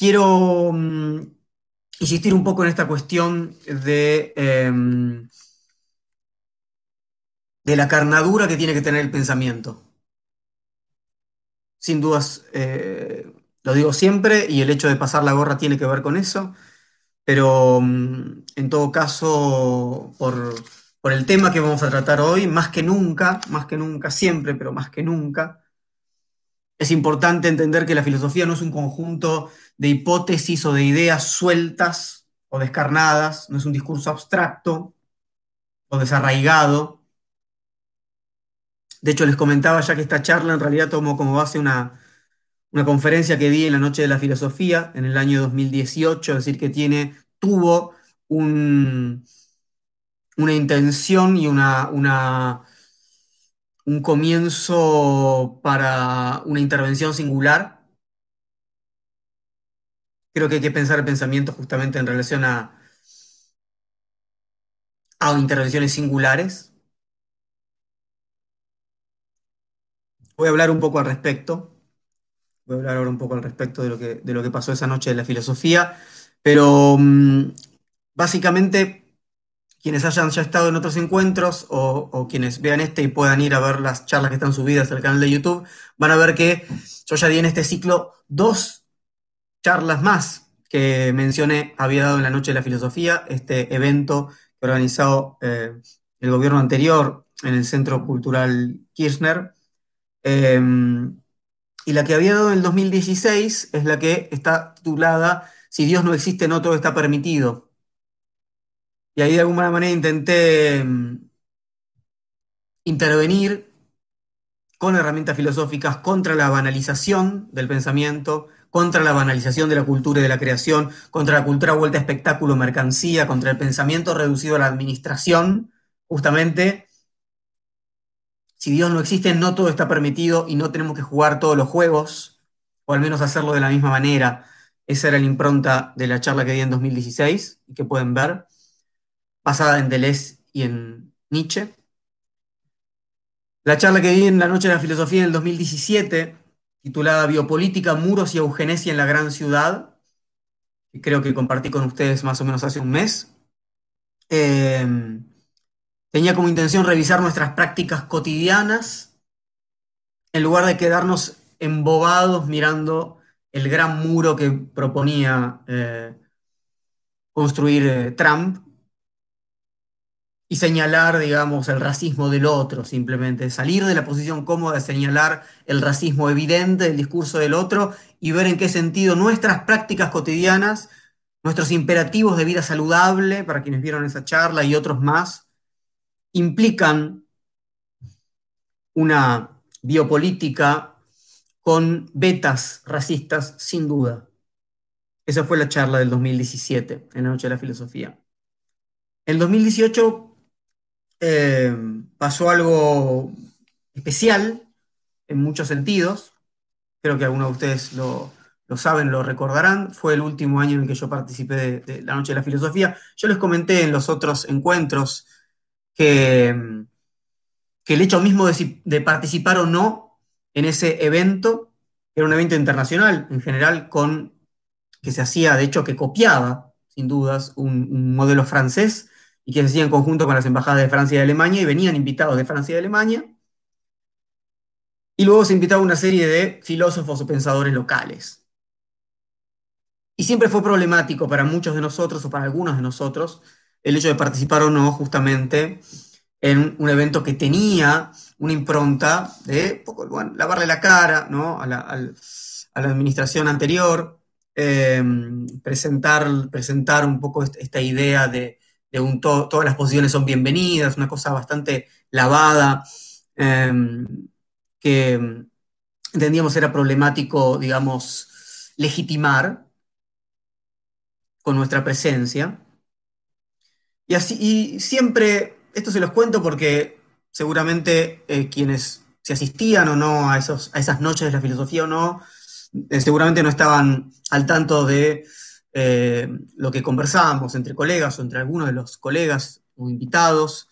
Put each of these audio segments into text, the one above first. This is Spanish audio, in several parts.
quiero mm, insistir un poco en esta cuestión de, em, de la carnadura que tiene que tener el pensamiento. Sin dudas, eh, lo digo siempre, y el hecho de pasar la gorra tiene que ver con eso, pero mm, en todo caso, por, por el tema que vamos a tratar hoy, más que nunca, más que nunca, siempre, pero más que nunca, es importante entender que la filosofía no es un conjunto de hipótesis o de ideas sueltas o descarnadas, no es un discurso abstracto o desarraigado. De hecho, les comentaba ya que esta charla en realidad tomó como base una, una conferencia que di en la Noche de la Filosofía en el año 2018, es decir, que tiene, tuvo un, una intención y una, una, un comienzo para una intervención singular. Creo que hay que pensar el pensamiento justamente en relación a, a intervenciones singulares. Voy a hablar un poco al respecto. Voy a hablar ahora un poco al respecto de lo que, de lo que pasó esa noche de la filosofía, pero mm, básicamente quienes hayan ya estado en otros encuentros o, quienes vean este y puedan ir a ver las charlas que están subidas al canal de YouTube, van a ver que yo ya di en este ciclo dos charlas más que mencioné, había dado en la Noche de la Filosofía, este evento que organizado eh, el gobierno anterior en el Centro Cultural Kirchner. Em, y la que había dado en el 2016 es la que está titulada Si Dios no existe, no todo está permitido y ahí de alguna manera intenté mm, intervenir con herramientas filosóficas contra la banalización del pensamiento, contra la banalización de la cultura y de la creación, contra la cultura vuelta a espectáculo, mercancía, contra el pensamiento reducido a la administración, justamente. Si Dios no existe, no todo está permitido y no tenemos que jugar todos los juegos, o al menos hacerlo de la misma manera. Esa era la impronta de la charla que di en 2016 y que pueden ver basada en Deleuze y en Nietzsche. La charla que di en la Noche de la Filosofía en el 2017, titulada Biopolítica, Muros y Eugenesia en la Gran Ciudad, que creo que compartí con ustedes más o menos hace un mes, em, tenía como intención revisar nuestras prácticas cotidianas en lugar de quedarnos embobados mirando el gran muro que proponía eh, construir eh, Trump y señalar, digamos, el racismo del otro, simplemente salir de la posición cómoda de señalar el racismo evidente del discurso del otro y ver en qué sentido nuestras prácticas cotidianas, nuestros imperativos de vida saludable, para quienes vieron esa charla y otros más, implican una biopolítica con vetas racistas, sin duda. Esa fue la charla del 2017, en la Noche de la Filosofía. En 2018 eh, pasó algo especial en muchos sentidos. Creo que algunos de ustedes lo, saben, lo recordarán. Fue el último año en el que yo participé de, la Noche de la Filosofía. Yo les comenté en los otros encuentros que, que el hecho mismo de, participar o no en ese evento, era un evento internacional en general, con que se hacía, de hecho, que copiaba, sin dudas, un modelo francés y que se hacía en conjunto con las embajadas de Francia y Alemania, y venían invitados de Francia y Alemania. Y luego se invitaba una serie de filósofos o pensadores locales. Y siempre fue problemático para muchos de nosotros o para algunos de nosotros el hecho de participar o no justamente en un evento que tenía una impronta de lavarle la cara ¿no? a, la, administración anterior, eh, presentar, presentar un poco esta idea de, todas las posiciones son bienvenidas, una cosa bastante lavada, em, que entendíamos era problemático, digamos, legitimar con nuestra presencia. Y, así, y siempre, esto se los cuento porque seguramente eh, quienes se asistían o no a, esos, a esas noches de la filosofía o no, eh, seguramente no estaban al tanto de eh, lo que conversábamos entre colegas o entre algunos de los colegas o invitados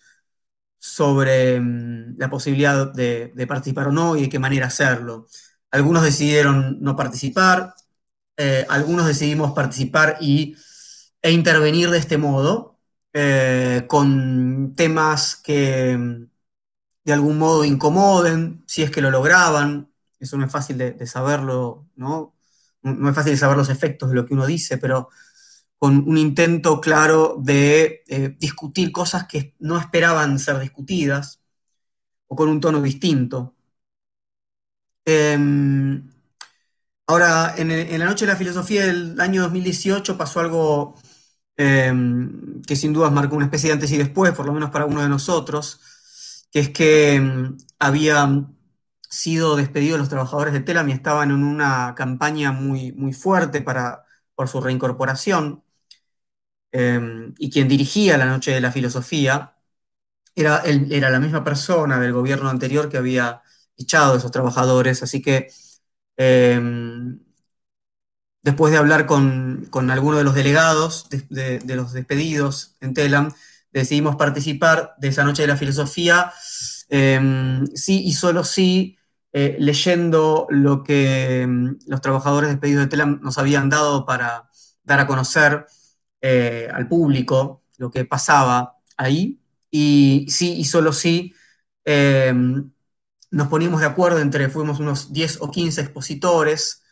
sobre mm, la posibilidad de, participar o no y de qué manera hacerlo. Algunos decidieron no participar, eh, algunos decidimos participar y, e intervenir de este modo, eh, con temas que mm, de algún modo incomoden, si es que lo lograban. Eso no es fácil de, saberlo, ¿no? No es fácil saber los efectos de lo que uno dice, pero con un intento claro de eh, discutir cosas que no esperaban ser discutidas o con un tono distinto. Em, ahora, en, la Noche de la Filosofía del año 2018 pasó algo em, que sin dudas marcó una especie de antes y después, por lo menos para uno de nosotros, que es que em, habían sido despedidos los trabajadores de Telam y estaban en una campaña muy, muy fuerte para, por su reincorporación. y quien dirigía la Noche de la Filosofía era, era la misma persona del gobierno anterior que había echado a esos trabajadores, así que em, después de hablar con, con algunos de los delegados de, los despedidos en Telam, decidimos participar de esa noche de la filosofía, em, sí y solo sí, eh, leyendo lo que em, los trabajadores despedidos de Telam nos habían dado para dar a conocer eh, al público lo que pasaba ahí, y sí y solo sí, nos poníamos de acuerdo entre, fuimos unos 10 o 15 expositores,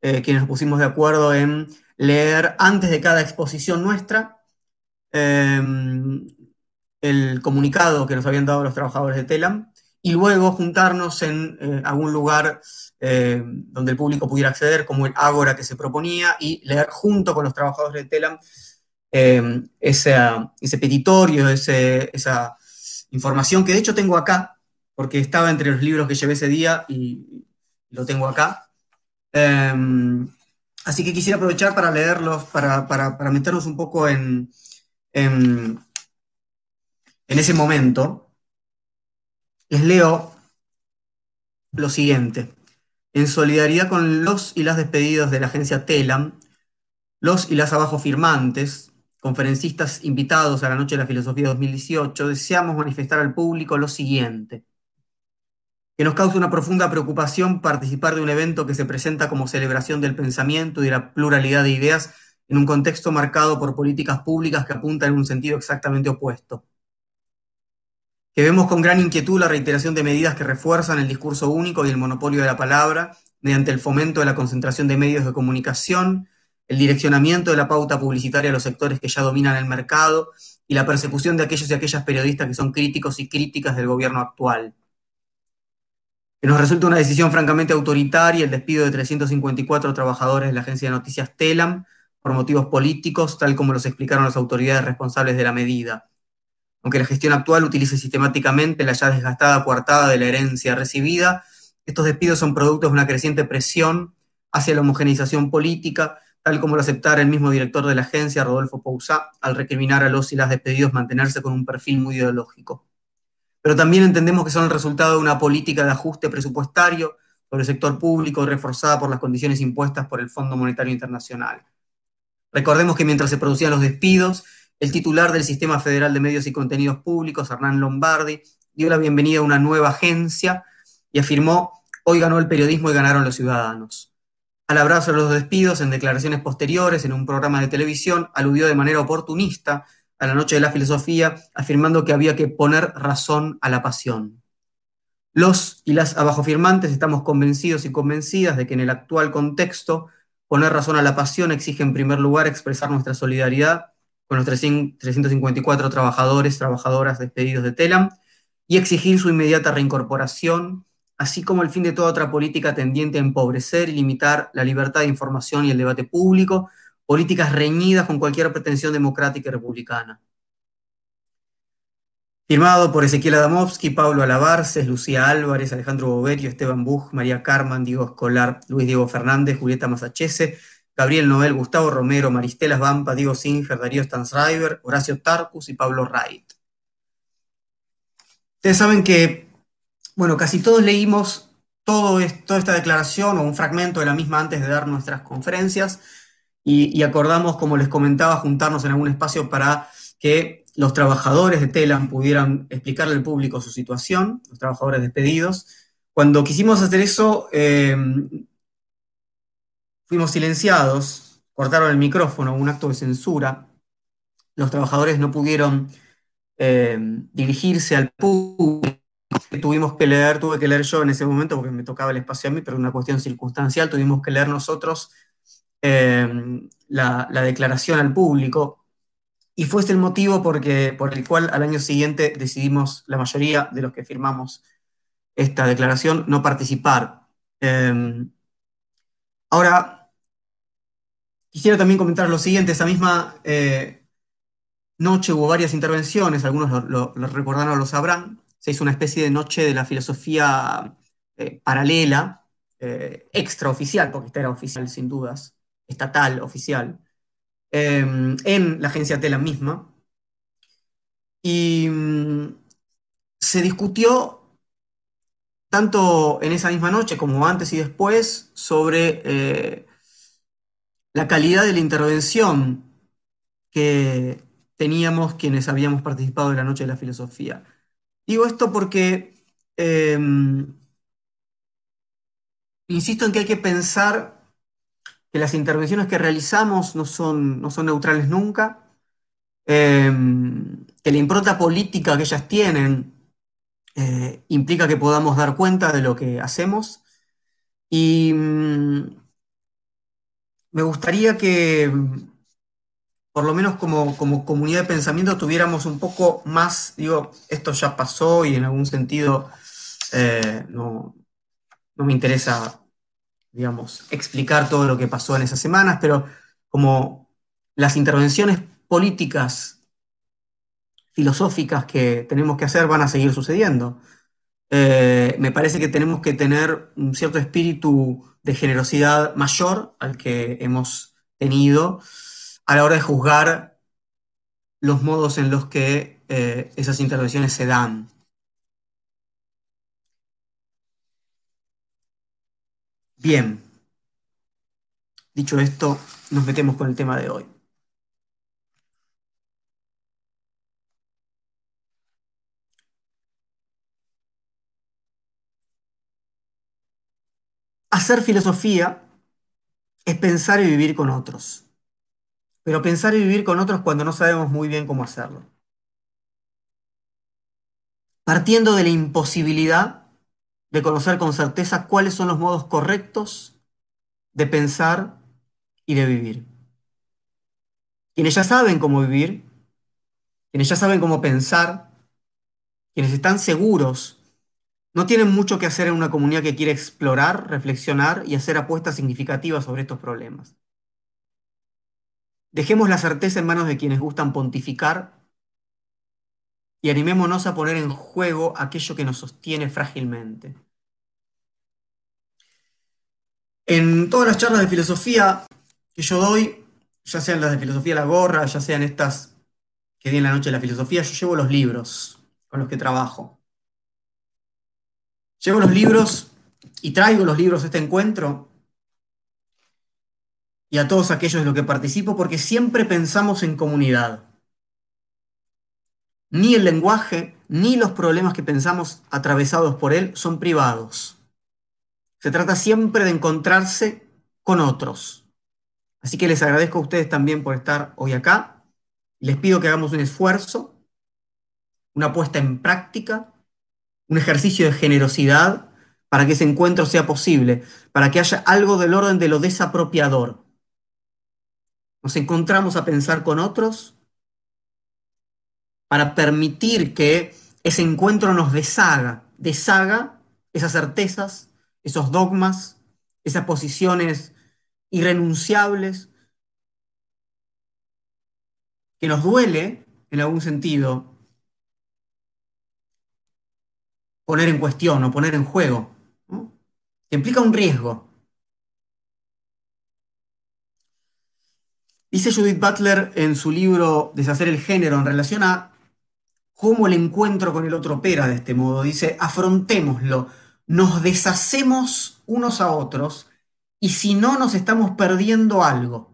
eh, quienes nos pusimos de acuerdo en leer antes de cada exposición nuestra em, el comunicado que nos habían dado los trabajadores de Telam y luego juntarnos en eh, algún lugar eh, donde el público pudiera acceder, como el Ágora que se proponía, y leer junto con los trabajadores de Telam em, ese, petitorio, esa información que de hecho tengo acá, porque estaba entre los libros que llevé ese día y lo tengo acá. Em, así que quisiera aprovechar para leerlos, para, meternos un poco en, ese momento. Les leo lo siguiente. En solidaridad con los y las despedidos de la agencia TELAM, los y las abajo firmantes, conferencistas invitados a la Noche de la Filosofía 2018, deseamos manifestar al público lo siguiente que nos causa una profunda preocupación participar de un evento que se presenta como celebración del pensamiento y de la pluralidad de ideas en un contexto marcado por políticas públicas que apuntan en un sentido exactamente opuesto. Que vemos con gran inquietud la reiteración de medidas que refuerzan el discurso único y el monopolio de la palabra mediante el fomento de la concentración de medios de comunicación, el direccionamiento de la pauta publicitaria a los sectores que ya dominan el mercado y la persecución de aquellos y aquellas periodistas que son críticos y críticas del gobierno actual que nos resulta una decisión francamente autoritaria el despido de 354 trabajadores de la agencia de noticias Telam por motivos políticos, tal como los explicaron las autoridades responsables de la medida. Aunque la gestión actual utilice sistemáticamente la ya desgastada coartada de la herencia recibida, estos despidos son productos de una creciente presión hacia la homogeneización política, tal como lo aceptara el mismo director de la agencia, Rodolfo Pousá, al recriminar a los y las despedidos mantenerse con un perfil muy ideológico pero también entendemos que son el resultado de una política de ajuste presupuestario sobre el sector público reforzada por las condiciones impuestas por el Fondo Monetario Internacional. Recordemos que mientras se producían los despidos, el titular del Sistema Federal de Medios y Contenidos Públicos, Hernán Lombardi, dio la bienvenida a una nueva agencia y afirmó, hoy ganó el periodismo y ganaron los ciudadanos. Al abrazo de los despidos, en declaraciones posteriores, en un programa de televisión, aludió de manera oportunista a la noche de la filosofía, afirmando que había que poner razón a la pasión. Los y las abajo firmantes estamos convencidos y convencidas de que en el actual contexto, poner razón a la pasión exige en primer lugar expresar nuestra solidaridad con los 354 trabajadores, trabajadoras despedidos de Telam y exigir su inmediata reincorporación, así como el fin de toda otra política tendiente a empobrecer y limitar la libertad de información y el debate público, políticas reñidas con cualquier pretensión democrática y republicana. Firmado por Ezequiel Adamovsky, Pablo Alabarces, Lucía Álvarez, Alejandro Boverio, Esteban Buch, María Carman, Diego Escolar, Luis Diego Fernández, Julieta Masachese, Gabriel Noel, Gustavo Romero, Maristela Vampa, Diego Singer, Darío Stansriver, Horacio Tarcus y Pablo Wright. Ustedes saben que, bueno, casi todos leímos todo toda esta declaración o un fragmento de la misma antes de dar nuestras conferencias y, acordamos, como les comentaba, juntarnos en algún espacio para que los trabajadores de Telam pudieran explicarle al público su situación, los trabajadores despedidos. Cuando quisimos hacer eso, eh, fuimos silenciados, cortaron el micrófono, un acto de censura. Los trabajadores no pudieron eh, dirigirse al público. Tuvimos que leer, tuve que leer yo en ese momento porque me tocaba el espacio a mí, pero una cuestión circunstancial, tuvimos que leer nosotros eh, la, la, declaración al público. Y fue ese el motivo por el cual al año siguiente decidimos, la mayoría de los que firmamos esta declaración, no participar. Eh, ahora, quisiera también comentar lo siguiente, esa misma eh, noche hubo varias intervenciones, algunos lo, lo, lo recordarán o lo sabrán, se hizo una especie de noche de la filosofía eh, paralela, eh, extraoficial, porque esta era oficial sin dudas, estatal, oficial, eh, en la agencia Tela misma. Y mm, se discutió tanto en esa misma noche como antes y después sobre la calidad de la intervención que teníamos quienes habíamos participado en la Noche de la Filosofía. Digo esto porque eh, insisto en que hay que pensar que las intervenciones que realizamos no son, no son neutrales nunca, eh, que la impronta política que ellas tienen eh, implica que podamos dar cuenta de lo que hacemos y mmm, me gustaría que, por lo menos como, como, comunidad de pensamiento, tuviéramos un poco más, digo, esto ya pasó y en algún sentido eh, no, no me interesa digamos, explicar todo lo que pasó en esas semanas, pero como las intervenciones políticas, filosóficas que tenemos que hacer van a seguir sucediendo. Eh, me parece que tenemos que tener un cierto espíritu de generosidad mayor al que hemos tenido a la hora de juzgar los modos en los que eh, esas intervenciones se dan. Bien, dicho esto, nos metemos con el tema de hoy. Hacer filosofía es pensar y vivir con otros, pero pensar y vivir con otros cuando no sabemos muy bien cómo hacerlo. Partiendo de la imposibilidad de conocer con certeza cuáles son los modos correctos de pensar y de vivir. Quienes ya saben cómo vivir, quienes ya saben cómo pensar, quienes están seguros, no tienen mucho que hacer en una comunidad que quiere explorar, reflexionar y hacer apuestas significativas sobre estos problemas. Dejemos la certeza en manos de quienes gustan pontificar y animémonos a poner en juego aquello que nos sostiene frágilmente. En todas las charlas de filosofía que yo doy, ya sean las de filosofía la gorra, ya sean estas que di en la noche de la filosofía, yo llevo los libros con los que trabajo. Llevo los libros y traigo los libros a este encuentro y a todos aquellos de los que participo porque siempre pensamos en comunidad. Ni el lenguaje, ni los problemas que pensamos atravesados por él son privados. Se trata siempre de encontrarse con otros. Así que les agradezco a ustedes también por estar hoy acá. Les pido que hagamos un esfuerzo, una puesta en práctica, un ejercicio de generosidad para que ese encuentro sea posible, para que haya algo del orden de lo desapropiador. Nos encontramos a pensar con otros para permitir que ese encuentro nos deshaga, deshaga esas certezas, esos dogmas, esas posiciones irrenunciables, que nos duele, en algún sentido, poner en cuestión o poner en juego, implica un riesgo. Dice Judith Butler en su libro Deshacer el género en relación a cómo el encuentro con el otro opera de este modo. Dice, afrontémoslo, nos deshacemos unos a otros y si no nos estamos perdiendo algo.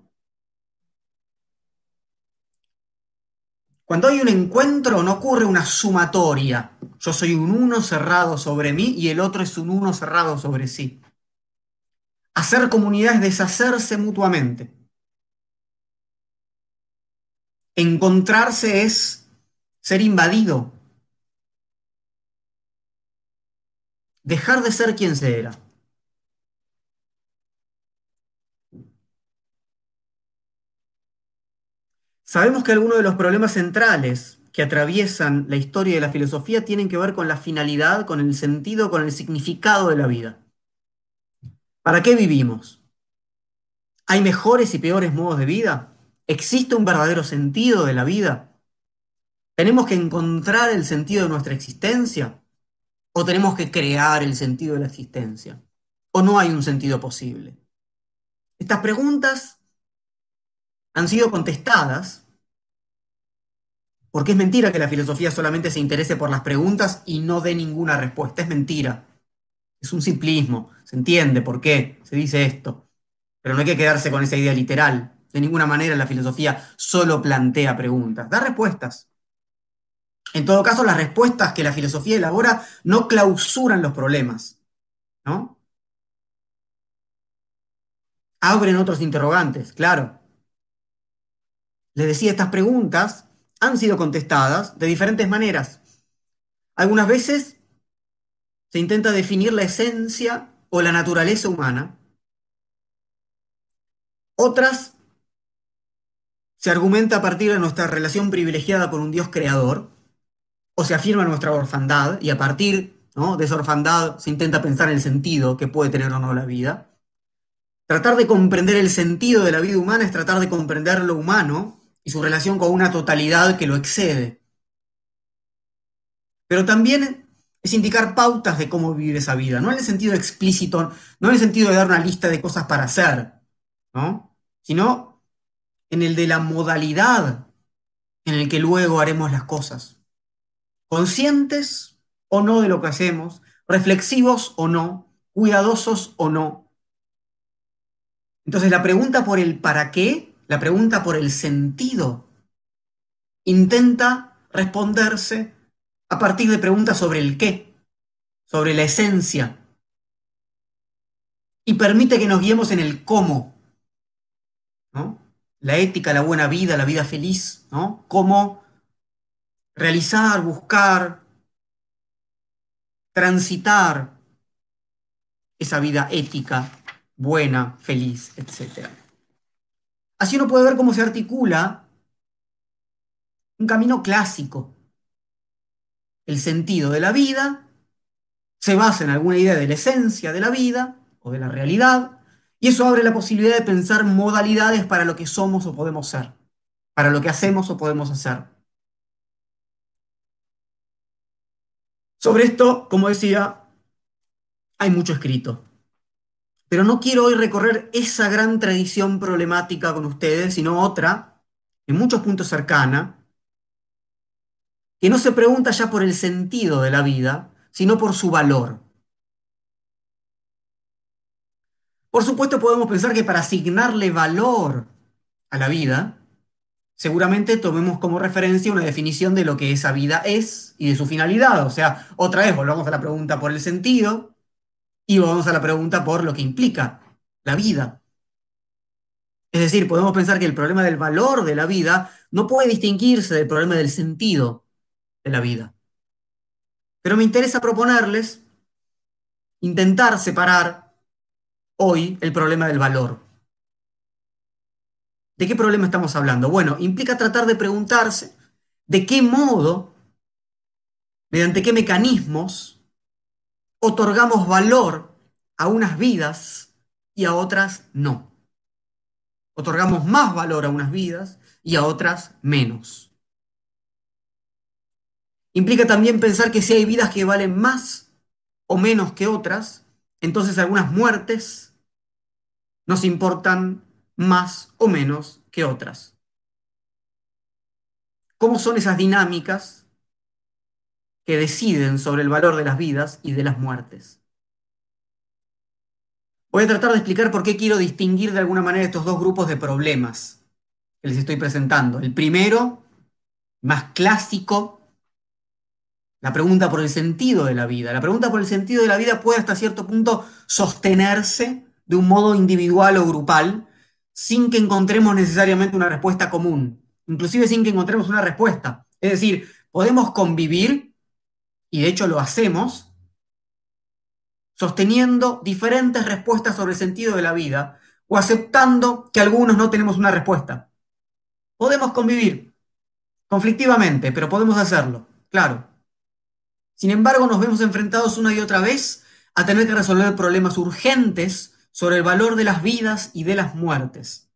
Cuando hay un encuentro no ocurre una sumatoria. Yo soy un uno cerrado sobre mí y el otro es un uno cerrado sobre sí. Hacer comunidad es deshacerse mutuamente. Encontrarse es ser invadido. Dejar de ser quien se era. Sabemos que algunos de los problemas centrales que atraviesan la historia de la filosofía tienen que ver con la finalidad, con el sentido, con el significado de la vida. ¿Para qué vivimos? ¿Hay mejores y peores modos de vida? ¿Existe un verdadero sentido de la vida? ¿Tenemos que encontrar el sentido de nuestra existencia? ¿O tenemos que crear el sentido de la existencia? ¿O no hay un sentido posible? Estas preguntas han sido contestadas, porque es mentira que la filosofía solamente se interese por las preguntas y no dé ninguna respuesta. Es mentira. Es un simplismo. Se entiende por qué se dice esto. Pero no hay que quedarse con esa idea literal. De ninguna manera la filosofía solo plantea preguntas, da respuestas. En todo caso, las respuestas que la filosofía elabora no clausuran los problemas, ¿no? Abren otros interrogantes, claro. Les decía, estas preguntas han sido contestadas de diferentes maneras. Algunas veces se intenta definir la esencia o la naturaleza humana. Otras se argumenta a partir de nuestra relación privilegiada con un Dios creador, o se afirma nuestra orfandad, y a partir de esa orfandad se intenta pensar en el sentido que puede tener o no la vida. Tratar de comprender el sentido de la vida humana es tratar de comprender lo humano y su relación con una totalidad que lo excede. Pero también es indicar pautas de cómo vivir esa vida, no en el sentido explícito, no en el sentido de dar una lista de cosas para hacer, ¿no? sino en el de la modalidad en el que luego haremos las cosas. Conscientes o no de lo que hacemos, reflexivos o no, cuidadosos o no. Entonces la pregunta por el para qué la pregunta por el sentido intenta responderse a partir de preguntas sobre el qué, sobre la esencia, y permite que nos guiemos en el cómo. ¿no? La ética, la buena vida, la vida feliz, ¿no? Cómo realizar, buscar, transitar esa vida ética, buena, feliz, etc. Así uno puede ver cómo se articula un camino clásico. El sentido de la vida se basa en alguna idea de la esencia de la vida o de la realidad, y eso abre la posibilidad de pensar modalidades para lo que somos o podemos ser, para lo que hacemos o podemos hacer. Sobre esto, como decía, hay mucho escrito. Pero no quiero hoy recorrer esa gran tradición problemática con ustedes, sino otra, en muchos puntos cercana, que no se pregunta ya por el sentido de la vida, sino por su valor. Por supuesto podemos pensar que para asignarle valor a la vida, seguramente tomemos como referencia una definición de lo que esa vida es y de su finalidad. O sea, otra vez volvamos a la pregunta por el sentido, y vamos a la pregunta por lo que implica la vida. Es decir, podemos pensar que el problema del valor de la vida no puede distinguirse del problema del sentido de la vida. Pero me interesa proponerles intentar separar hoy el problema del valor. ¿De qué problema estamos hablando? Bueno, implica tratar de preguntarse de qué modo, mediante qué mecanismos, otorgamos valor a unas vidas y a otras no. Otorgamos más valor a unas vidas y a otras menos. Implica también pensar que si hay vidas que valen más o menos que otras, entonces algunas muertes nos importan más o menos que otras. ¿Cómo son esas dinámicas que deciden sobre el valor de las vidas y de las muertes. Voy a tratar de explicar por qué quiero distinguir de alguna manera estos dos grupos de problemas que les estoy presentando. El primero, más clásico, la pregunta por el sentido de la vida. La pregunta por el sentido de la vida puede hasta cierto punto sostenerse de un modo individual o grupal sin que encontremos necesariamente una respuesta común, inclusive sin que encontremos una respuesta. Es decir, podemos convivir, y de hecho lo hacemos, sosteniendo diferentes respuestas sobre el sentido de la vida o aceptando que algunos no tenemos una respuesta. Podemos convivir conflictivamente, pero podemos hacerlo, claro. Sin embargo, nos vemos enfrentados una y otra vez a tener que resolver problemas urgentes sobre el valor de las vidas y de las muertes.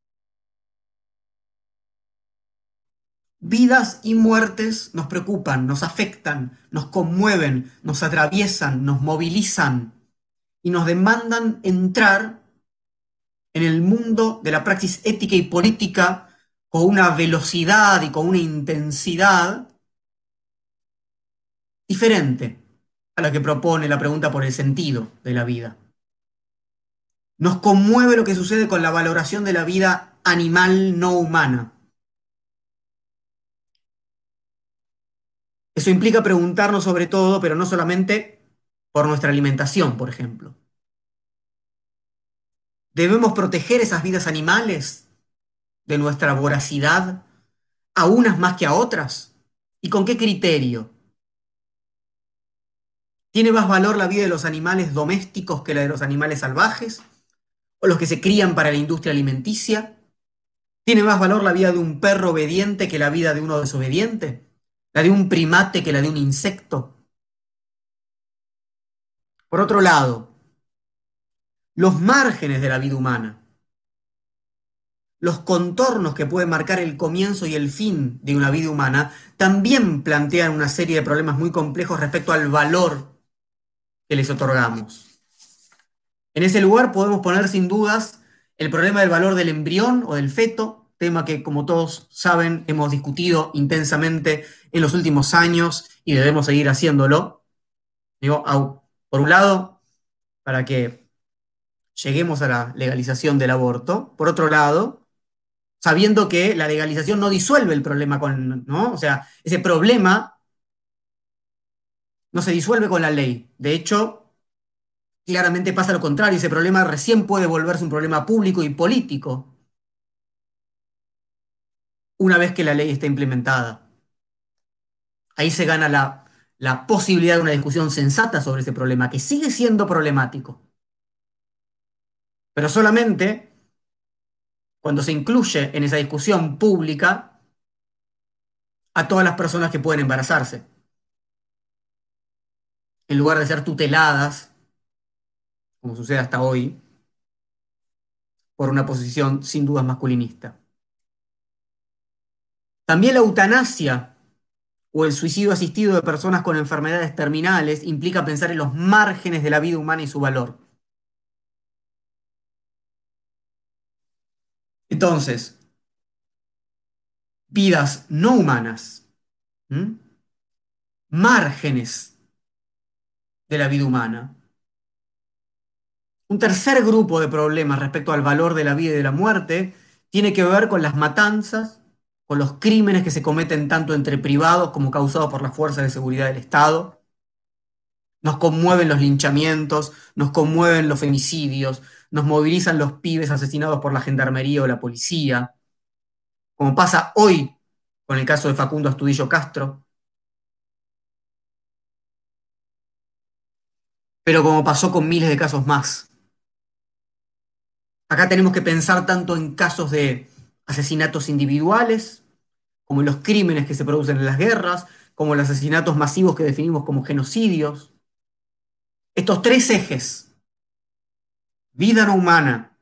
Vidas y muertes nos preocupan, nos afectan, nos conmueven, nos atraviesan, nos movilizan y nos demandan entrar en el mundo de la praxis ética y política con una velocidad y con una intensidad diferente a la que propone la pregunta por el sentido de la vida. Nos conmueve lo que sucede con la valoración de la vida animal no humana. Eso implica preguntarnos sobre todo, pero no solamente por nuestra alimentación, por ejemplo. ¿Debemos proteger esas vidas animales de nuestra voracidad, a unas más que a otras? ¿Y con qué criterio? ¿Tiene más valor la vida de los animales domésticos que la de los animales salvajes? ¿O los que se crían para la industria alimenticia? ¿Tiene más valor la vida de un perro obediente que la vida de uno desobediente? ¿La de un primate que la de un insecto? Por otro lado, los márgenes de la vida humana, los contornos que pueden marcar el comienzo y el fin de una vida humana, también plantean una serie de problemas muy complejos respecto al valor que les otorgamos. En ese lugar podemos poner sin dudas el problema del valor del embrión o del feto, tema que como todos saben hemos discutido intensamente en los últimos años y debemos seguir haciéndolo. Digo, por un lado, para que lleguemos a la legalización del aborto. Por otro lado, sabiendo que la legalización no disuelve el problema con, ¿no? O sea, ese problema no se disuelve con la ley. De hecho, claramente pasa lo contrario, ese problema recién puede volverse un problema público y político una vez que la ley está implementada. Ahí se gana la, la posibilidad de una discusión sensata sobre ese problema, que sigue siendo problemático pero solamente cuando se incluye en esa discusión pública a todas las personas que pueden embarazarse, en lugar de ser tuteladas, como sucede hasta hoy, por una posición sin duda masculinista. También la eutanasia o el suicidio asistido de personas con enfermedades terminales implica pensar en los márgenes de la vida humana y su valor. Entonces, vidas no humanas, márgenes de la vida humana. Un tercer grupo de problemas respecto al valor de la vida y de la muerte tiene que ver con las matanzas, con los crímenes que se cometen tanto entre privados como causados por las fuerzas de seguridad del Estado. Nos conmueven los linchamientos, nos conmueven los femicidios, nos movilizan los pibes asesinados por la gendarmería o la policía, como pasa hoy con el caso de Facundo Astudillo Castro, pero como pasó con miles de casos más. Acá tenemos que pensar tanto en casos de asesinatos individuales, como los crímenes que se producen en las guerras, como los asesinatos masivos que definimos como genocidios. Estos tres ejes vida no humana,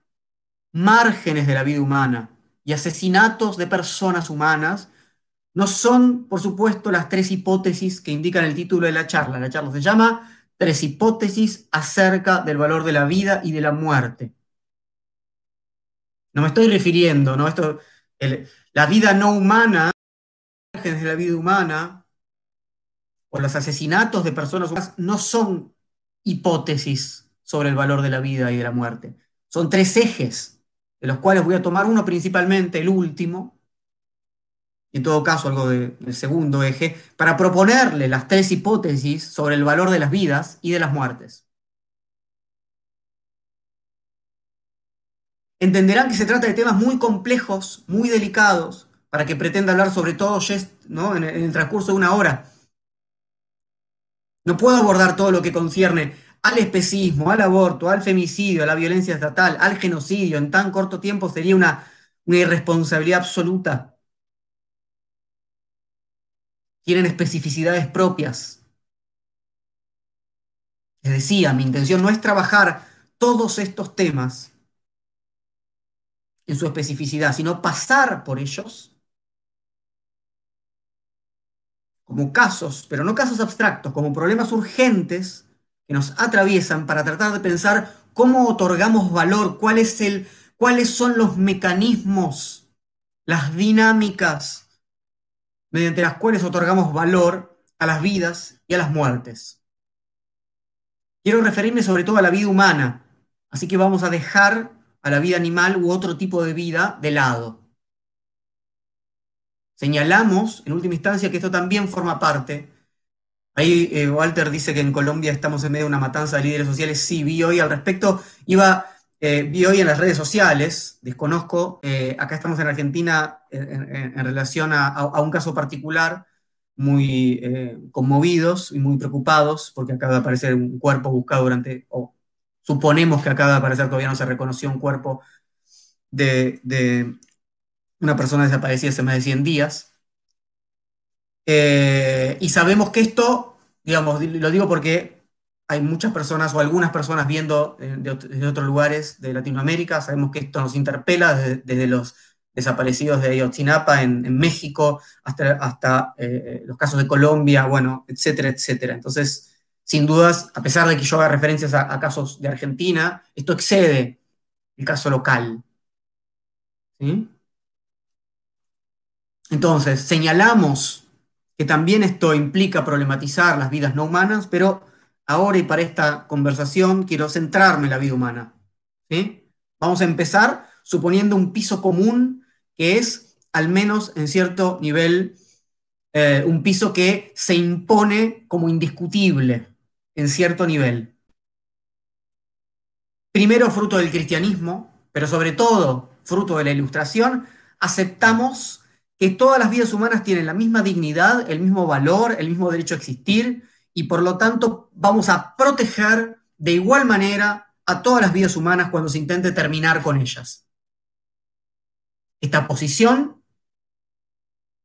márgenes de la vida humana y asesinatos de personas humanas, no son, por supuesto, las tres hipótesis que indican el título de la charla. La charla se llama Tres hipótesis acerca del valor de la vida y de la muerte. No me estoy refiriendo, ¿no? Esto, la vida no humana, de la vida humana, o los asesinatos de personas humanas, no son hipótesis sobre el valor de la vida y de la muerte. Son tres ejes, de los cuales voy a tomar uno principalmente, el último, y en todo caso algo del segundo eje, para proponerle las tres hipótesis sobre el valor de las vidas y de las muertes. Entenderán que se trata de temas muy complejos, muy delicados, para que pretenda hablar sobre todo ¿no? en, el, transcurso de una hora. No puedo abordar todo lo que concierne al especismo, al aborto, al femicidio, a la violencia estatal, al genocidio en tan corto tiempo sería una, una irresponsabilidad absoluta. Tienen especificidades propias. Les decía, mi intención no es trabajar todos estos temas en su especificidad, sino pasar por ellos como casos, pero no casos abstractos, como problemas urgentes que nos atraviesan para tratar de pensar cómo otorgamos valor, cuál es el, cuáles son los mecanismos, las dinámicas mediante las cuales otorgamos valor a las vidas y a las muertes. Quiero referirme sobre todo a la vida humana, así que vamos a dejar a la vida animal u otro tipo de vida de lado. Señalamos, en última instancia, que esto también forma parte. Ahí eh, Walter dice que en Colombia estamos en medio de una matanza de líderes sociales. Sí, vi hoy al respecto. Iba, eh, vi hoy en las redes sociales, desconozco, eh, acá estamos en Argentina en, relación a, un caso particular, muy conmovidos y muy preocupados porque acaba de aparecer un cuerpo buscado durante, suponemos que acaba de aparecer, todavía no se reconoció un cuerpo de, una persona desaparecida hace más de 100 días. Eh, y sabemos que esto, digamos, lo digo porque hay muchas personas o algunas personas viendo de, otros lugares de Latinoamérica, sabemos que esto nos interpela desde, los desaparecidos de Ayotzinapa en, México hasta, hasta eh, los casos de Colombia, bueno, etcétera, etcétera. Entonces, sin dudas, a pesar de que yo haga referencias a, casos de Argentina, esto excede el caso local. ¿Sí? Entonces, señalamos que también esto implica problematizar las vidas no humanas, pero ahora y para esta conversación quiero centrarme en la vida humana. Vamos a empezar suponiendo un piso común que es, al menos en cierto nivel, eh, un piso que se impone como indiscutible en cierto nivel. Primero fruto del cristianismo, pero sobre todo fruto de la ilustración, aceptamos que todas las vidas humanas tienen la misma dignidad, el mismo valor, el mismo derecho a existir y por lo tanto vamos a proteger de igual manera a todas las vidas humanas cuando se intente terminar con ellas. Esta posición,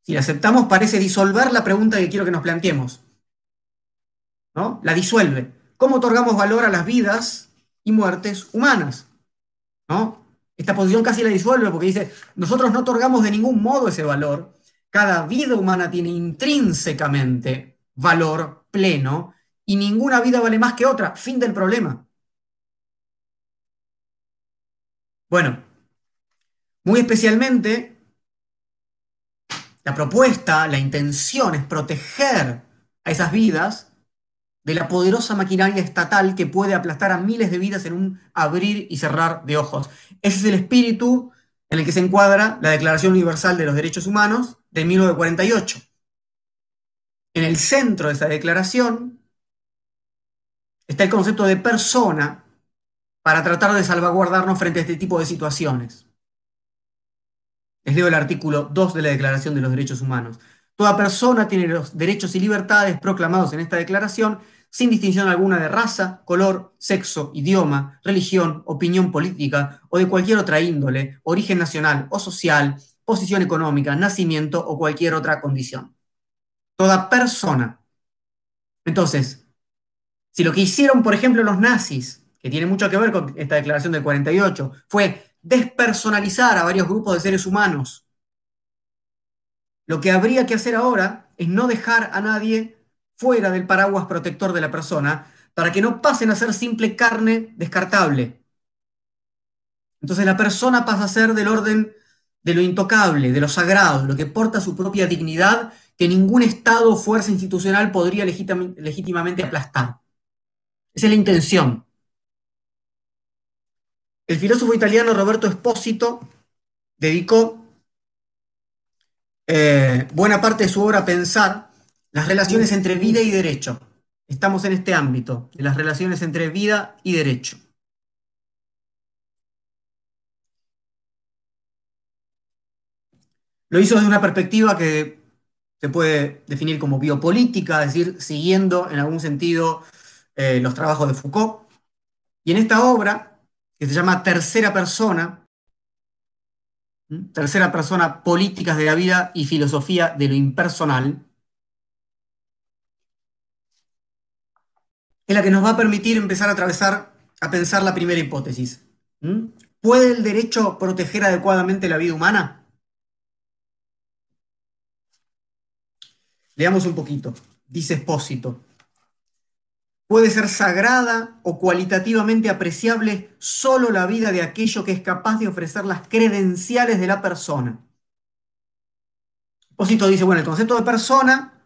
si la aceptamos, parece disolver la pregunta que quiero que nos planteemos. ¿No? La disuelve. ¿Cómo otorgamos valor a las vidas y muertes humanas? ¿no? Esta posición casi la disuelve porque dice, nosotros no otorgamos de ningún modo ese valor. Cada vida humana tiene intrínsecamente valor pleno y ninguna vida vale más que otra. Fin del problema. Bueno, muy especialmente, la propuesta, la intención es proteger a esas vidas de la poderosa maquinaria estatal que puede aplastar a miles de vidas en un abrir y cerrar de ojos. Ese es el espíritu en el que se encuadra la Declaración Universal de los Derechos Humanos de 1948. En el centro de esa declaración está el concepto de persona para tratar de salvaguardarnos frente a este tipo de situaciones. Les leo el artículo 2 de la Declaración de los Derechos Humanos. Toda persona tiene los derechos y libertades proclamados en esta declaración sin distinción alguna de raza, color, sexo, idioma, religión, opinión política o de cualquier otra índole, origen nacional o social, posición económica, nacimiento o cualquier otra condición. Toda persona. Entonces, si lo que hicieron, por ejemplo, los nazis, que tiene mucho que ver con esta declaración del 48, fue despersonalizar a varios grupos de seres humanos, lo que habría que hacer ahora es no dejar a nadie fuera del paraguas protector de la persona para que no pasen a ser simple carne descartable. Entonces la persona pasa a ser del orden de lo intocable, de lo sagrado, lo que porta su propia dignidad que ningún Estado o fuerza institucional podría legítimamente aplastar. Esa es la intención. El filósofo italiano Roberto Espósito dedicó eh, buena parte de su obra a pensar las relaciones entre vida y derecho. Estamos en este ámbito, de las relaciones entre vida y derecho. Lo hizo desde una perspectiva que se puede definir como biopolítica, es decir, siguiendo en algún sentido eh, los trabajos de Foucault. Y en esta obra, que se llama Tercera Persona, Tercera Persona, Políticas de la Vida y Filosofía de lo Impersonal, es la que nos va a permitir empezar a atravesar, a pensar la primera hipótesis. ¿Puede el derecho proteger adecuadamente la vida humana? Leamos un poquito. Dice Espósito. Puede ser sagrada o cualitativamente apreciable solo la vida de aquello que es capaz de ofrecer las credenciales de la persona. Espósito dice, bueno, el concepto de persona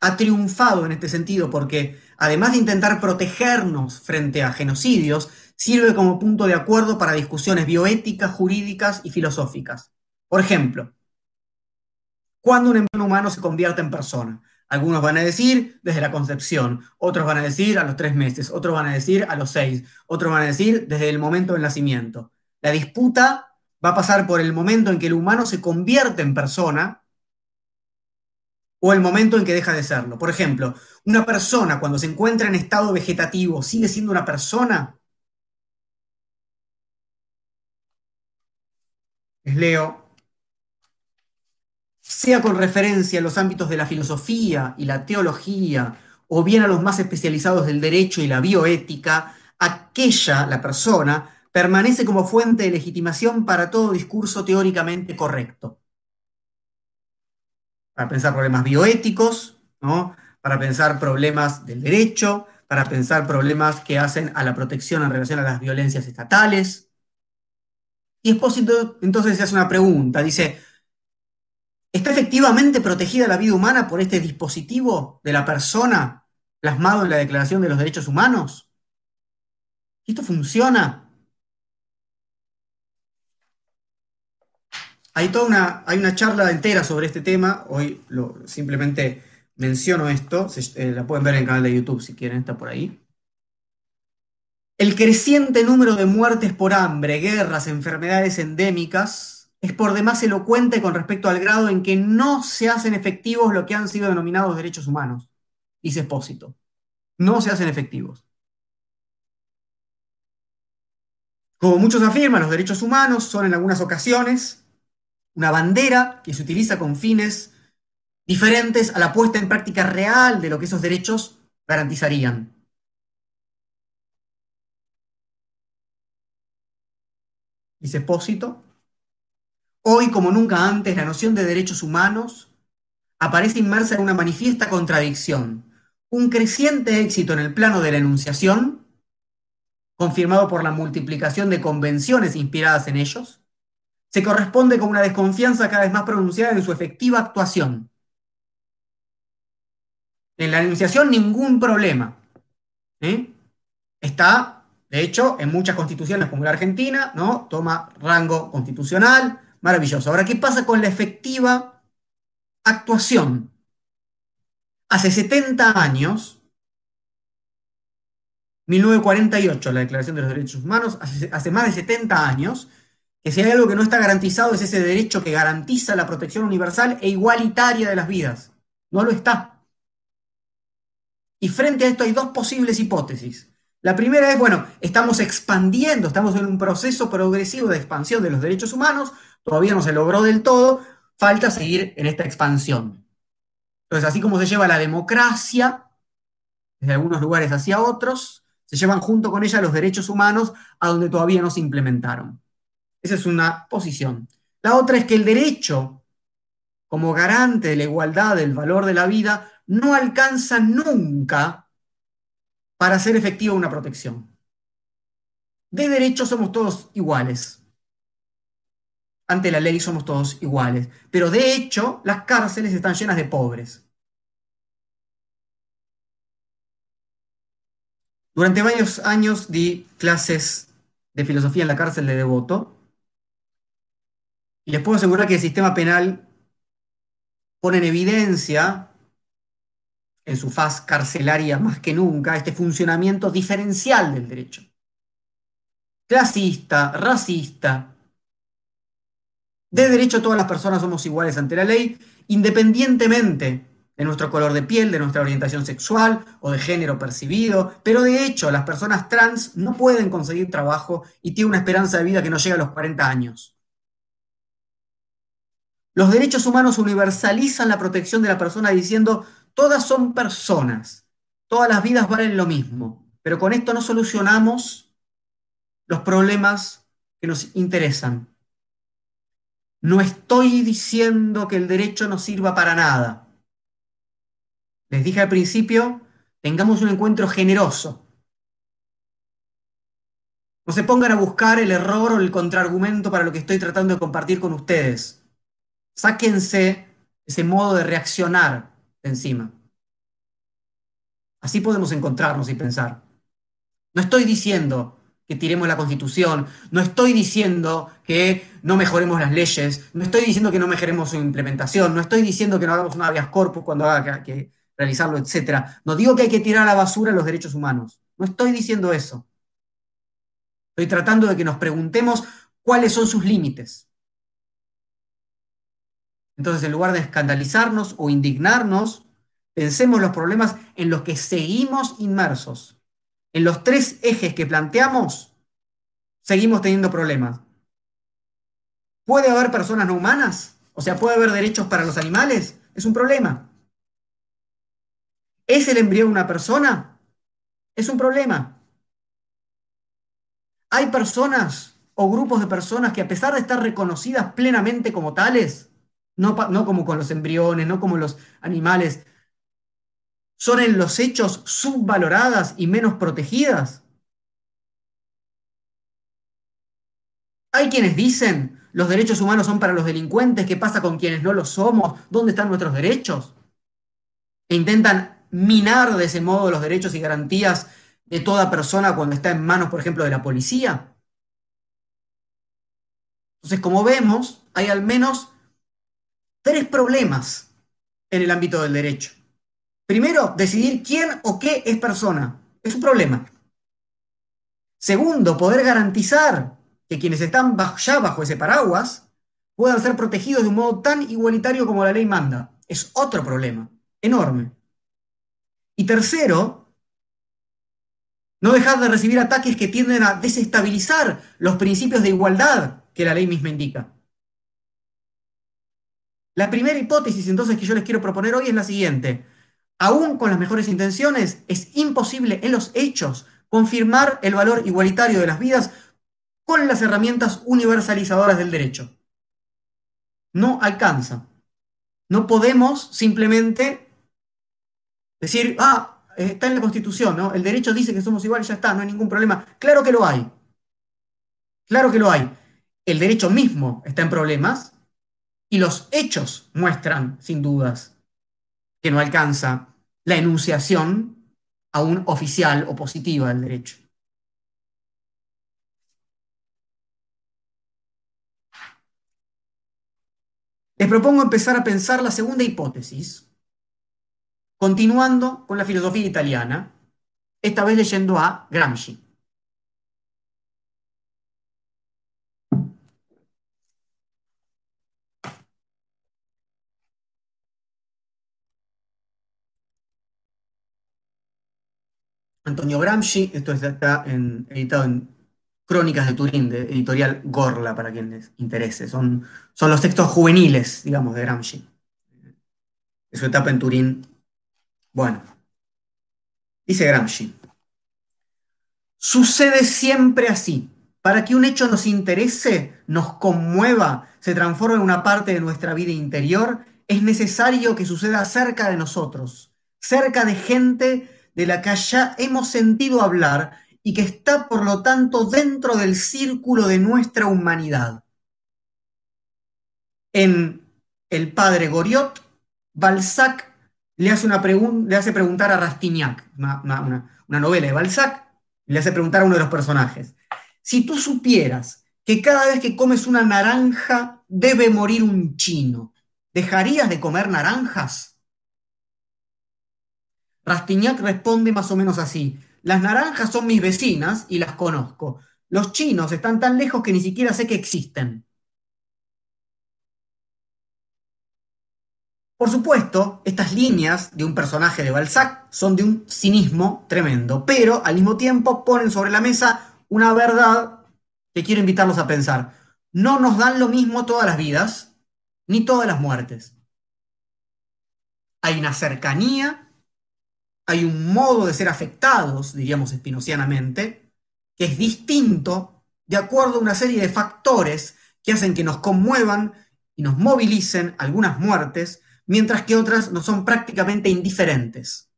ha triunfado en este sentido porque, además de intentar protegernos frente a genocidios, sirve como punto de acuerdo para discusiones bioéticas, jurídicas y filosóficas. Por ejemplo, ¿cuándo un humano se convierte en persona? Algunos van a decir desde la concepción, otros van a decir a los tres meses, otros van a decir a los seis, otros van a decir desde el momento del nacimiento. La disputa va a pasar por el momento en que el humano se convierte en persona o el momento en que deja de serlo. Por ejemplo, una persona cuando se encuentra en estado vegetativo sigue siendo una persona. Les leo. Sea con referencia a los ámbitos de la filosofía y la teología, o bien a los más especializados del derecho y la bioética, aquella, la persona, permanece como fuente de legitimación para todo discurso teóricamente correcto para pensar problemas bioéticos, ¿no? para pensar problemas del derecho, para pensar problemas que hacen a la protección en relación a las violencias estatales. Y Espósito entonces se hace una pregunta, dice, ¿está efectivamente protegida la vida humana por este dispositivo de la persona plasmado en la Declaración de los Derechos Humanos? ¿Esto funciona? Hay toda una, hay una charla entera sobre este tema. Hoy simplemente menciono esto. Eh, la pueden ver en el canal de YouTube si quieren, está por ahí. El creciente número de muertes por hambre, guerras, enfermedades endémicas es por demás elocuente con respecto al grado en que no se hacen efectivos lo que han sido denominados derechos humanos, dice Espósito. No se hacen efectivos. Como muchos afirman, los derechos humanos son en algunas ocasiones una bandera que se utiliza con fines diferentes a la puesta en práctica real de lo que esos derechos garantizarían. Dice Espósito, hoy como nunca antes la noción de derechos humanos aparece inmersa en una manifiesta contradicción, un creciente éxito en el plano de la enunciación, confirmado por la multiplicación de convenciones inspiradas en ellos, se corresponde con una desconfianza cada vez más pronunciada en su efectiva actuación. En la enunciación ningún problema. Está, de hecho, en muchas constituciones como la Argentina, ¿no? Toma rango constitucional, maravilloso. Ahora, ¿qué pasa con la efectiva actuación? Hace 70 años, 1948, la Declaración de los Derechos Humanos, hace más de 70 años, que si hay algo que no está garantizado es ese derecho que garantiza la protección universal e igualitaria de las vidas. No lo está. Y frente a esto hay dos posibles hipótesis. La primera es, bueno, estamos expandiendo, estamos en un proceso progresivo de expansión de los derechos humanos, todavía no se logró del todo, falta seguir en esta expansión. Entonces, así como se lleva la democracia desde algunos lugares hacia otros, se llevan junto con ella los derechos humanos a donde todavía no se implementaron. Esa es una posición. La otra es que el derecho, como garante de la igualdad, del valor de la vida, no alcanza nunca para hacer efectiva una protección. De derecho somos todos iguales. Ante la ley somos todos iguales. Pero de hecho, las cárceles están llenas de pobres. Durante varios años di clases de filosofía en la cárcel de Devoto les puedo asegurar que el sistema penal pone en evidencia, en su faz carcelaria más que nunca, este funcionamiento diferencial del derecho. Clasista, racista, De derecho, todas las personas somos iguales ante la ley, independientemente de nuestro color de piel, de nuestra orientación sexual o de género percibido, pero de hecho las personas trans no pueden conseguir trabajo y tienen una esperanza de vida que no llega a los 40 años. Los derechos humanos universalizan la protección de la persona diciendo, todas son personas, todas las vidas valen lo mismo, pero con esto no solucionamos los problemas que nos interesan. No estoy diciendo que el derecho no sirva para nada. Les dije al principio, tengamos un encuentro generoso. No se pongan a buscar el error o el contraargumento para lo que estoy tratando de compartir con ustedes. Sáquense ese modo de reaccionar de encima. Así podemos encontrarnos y pensar. No estoy diciendo que tiremos la constitución, no estoy diciendo que no mejoremos las leyes, no estoy diciendo que no mejoremos su implementación, no estoy diciendo que no hagamos un habeas corpus cuando haga que, realizarlo, etc. No digo que hay que tirar a la basura los derechos humanos, no estoy diciendo eso. Estoy tratando de que nos preguntemos cuáles son sus límites. Entonces, en lugar de escandalizarnos o indignarnos, pensemos los problemas en los que seguimos inmersos en los tres ejes que planteamos, seguimos teniendo problemas. ¿Puede haber personas no humanas? O sea, ¿puede haber derechos para los animales? Es un problema. ¿Es el embrión una persona? Es un problema. Hay personas o grupos de personas que a pesar de estar reconocidas plenamente como tales, no, no como con los embriones, no como los animales, son en los hechos subvaloradas y menos protegidas. Hay quienes dicen, los derechos humanos son para los delincuentes, ¿qué pasa con quienes no lo somos? ¿Dónde están nuestros derechos? E intentan minar de ese modo los derechos y garantías de toda persona cuando está en manos, por ejemplo, de la policía. Entonces, como vemos, hay al menos tres problemas en el ámbito del derecho. Primero, decidir quién o qué es persona. Es un problema. Segundo, poder garantizar que quienes están ya bajo ese paraguas puedan ser protegidos de un modo tan igualitario como la ley manda. Es otro problema, enorme. Y tercero, no dejar de recibir ataques que tienden a desestabilizar los principios de igualdad que la ley misma indica. La primera hipótesis entonces que yo les quiero proponer hoy es la siguiente aún con las mejores intenciones, es imposible en los hechos confirmar el valor igualitario de las vidas con las herramientas universalizadoras del derecho. No alcanza. No podemos simplemente decir, ah, está en la Constitución, ¿no? El derecho dice que somos iguales, ya está, no hay ningún problema. Claro que lo hay. Claro que lo hay. El derecho mismo está en problemas y los hechos muestran, sin dudas, que no alcanza la enunciación aún oficial o positiva del derecho. Les propongo empezar a pensar la segunda hipótesis, continuando con la filosofía italiana, esta vez leyendo a Gramsci. Antonio Gramsci, esto está editado en Crónicas de Turín, de editorial Gorla, para quien les interese. Son, son los textos juveniles, digamos, de Gramsci. De su etapa en Turín. Bueno, dice Gramsci. Sucede siempre así. Para que un hecho nos interese, nos conmueva, se transforme en una parte de nuestra vida interior, es necesario que suceda cerca de nosotros, cerca de gente de la que ya hemos sentido hablar y que está, por lo tanto, dentro del círculo de nuestra humanidad. En El padre Goriot, Balzac le hace, una le hace preguntar a Rastignac, una novela de Balzac, le hace preguntar a uno de los personajes, si tú supieras que cada vez que comes una naranja debe morir un chino, ¿dejarías de comer naranjas? Rastignac responde más o menos así. Las naranjas son mis vecinas y las conozco. Los chinos están tan lejos que ni siquiera sé que existen. Por supuesto, estas líneas de un personaje de Balzac son de un cinismo tremendo, pero al mismo tiempo ponen sobre la mesa una verdad que quiero invitarlos a pensar. No nos dan lo mismo todas las vidas, ni todas las muertes. Hay una cercanía, hay un modo de ser afectados, diríamos espinocianamente, que es distinto de acuerdo a una serie de factores que hacen que nos conmuevan y nos movilicen algunas muertes, mientras que otras no son prácticamente indiferentes.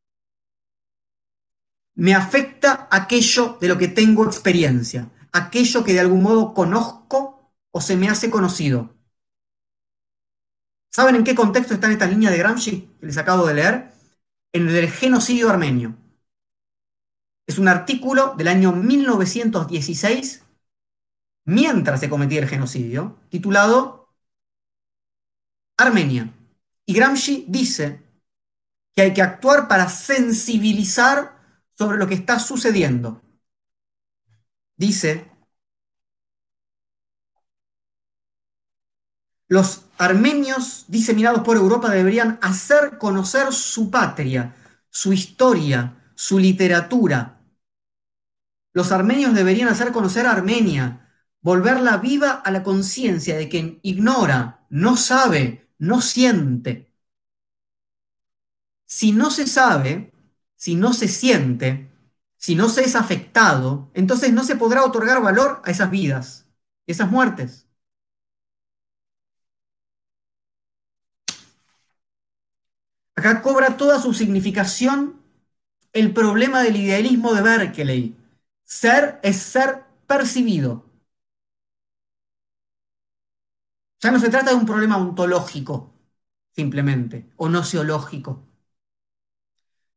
Me afecta aquello de lo que tengo experiencia, aquello que de algún modo conozco o se me hace conocido. ¿Saben en qué contexto está esta línea de Gramsci que les acabo de leer? En el del genocidio armenio. Es un artículo del año 1916, mientras se cometía el genocidio, titulado Armenia. Y Gramsci dice que hay que actuar para sensibilizar sobre lo que está sucediendo. Dice, los armenios diseminados por Europa deberían hacer conocer su patria, su historia, su literatura. Los armenios deberían hacer conocer a Armenia, volverla viva a la conciencia de quien ignora, no sabe, no siente. Si no se sabe, si no se siente, si no se es afectado, entonces no se podrá otorgar valor a esas vidas, esas muertes. Acá cobra toda su significación el problema del idealismo de Berkeley. Ser es ser percibido. Ya no se trata de un problema ontológico, simplemente, o nociológico.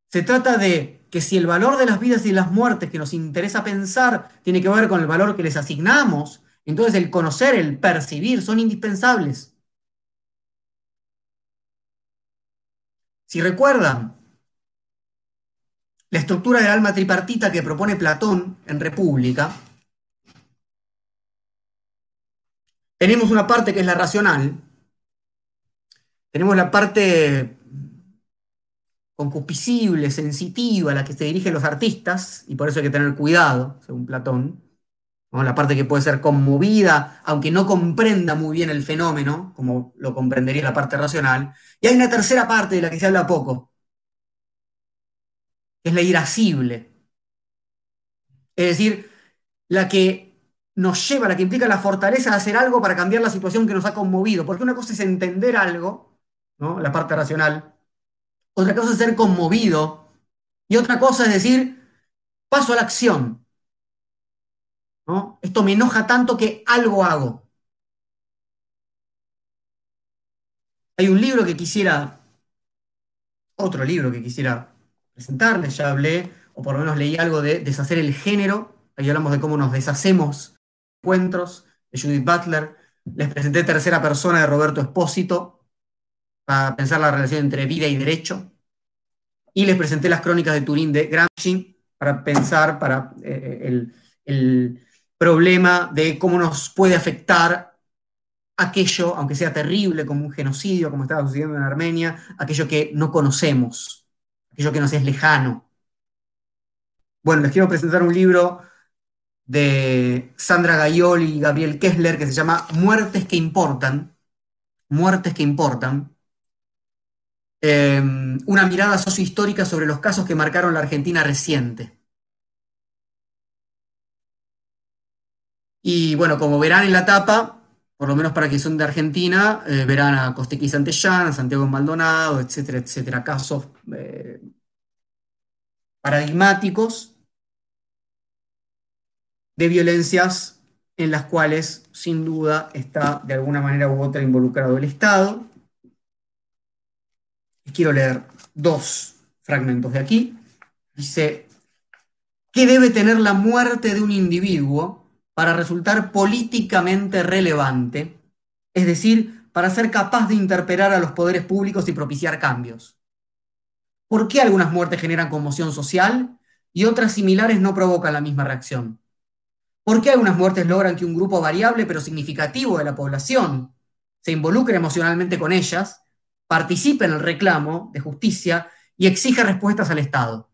Se trata de que si el valor de las vidas y las muertes que nos interesa pensar tiene que ver con el valor que les asignamos, entonces el conocer, el percibir son indispensables. Si recuerdan la estructura del alma tripartita que propone Platón en República, tenemos una parte que es la racional, tenemos la parte concupiscible, sensitiva, a la que se dirigen los artistas, y por eso hay que tener cuidado, según Platón, la parte que puede ser conmovida, aunque no comprenda muy bien el fenómeno, como lo comprendería la parte racional, y hay una tercera parte de la que se habla poco, que es la irascible, es decir, la que nos lleva, la que implica la fortaleza de hacer algo para cambiar la situación que nos ha conmovido, porque una cosa es entender algo, ¿no? la parte racional, otra cosa es ser conmovido. Y otra cosa es decir, paso a la acción. Esto me enoja tanto que algo hago. Hay un libro que quisiera, otro libro que quisiera presentarles, ya hablé, o por lo menos leí algo de deshacer el género, ahí hablamos de cómo nos deshacemos encuentros, de Judith Butler, les presenté Tercera Persona de Roberto Espósito, para pensar la relación entre vida y derecho. Y les presenté las crónicas de Turín de Gramsci para pensar para eh, el, problema de cómo nos puede afectar aquello, aunque sea terrible, como un genocidio, como estaba sucediendo en Armenia, aquello que no conocemos, aquello que nos es lejano. Bueno, les quiero presentar un libro de Sandra Gaioli y Gabriel Kessler que se llama Muertes que importan, Muertes que importan, Em, una mirada sociohistórica sobre los casos que marcaron la Argentina reciente. Y bueno, como verán en la tapa, por lo menos para quienes son de Argentina, eh, verán a Costequi Santellán, Santiago Maldonado, etcétera, etcétera, casos eh, paradigmáticos de violencias en las cuales sin duda está de alguna manera u otra involucrado el Estado quiero leer dos fragmentos de aquí. Dice, ¿qué debe tener la muerte de un individuo para resultar políticamente relevante? Es decir, para ser capaz de interpelar a los poderes públicos y propiciar cambios. ¿Por qué algunas muertes generan conmoción social y otras similares no provocan la misma reacción? ¿Por qué algunas muertes logran que un grupo variable pero significativo de la población se involucre emocionalmente con ellas participe en el reclamo de justicia y exija respuestas al Estado.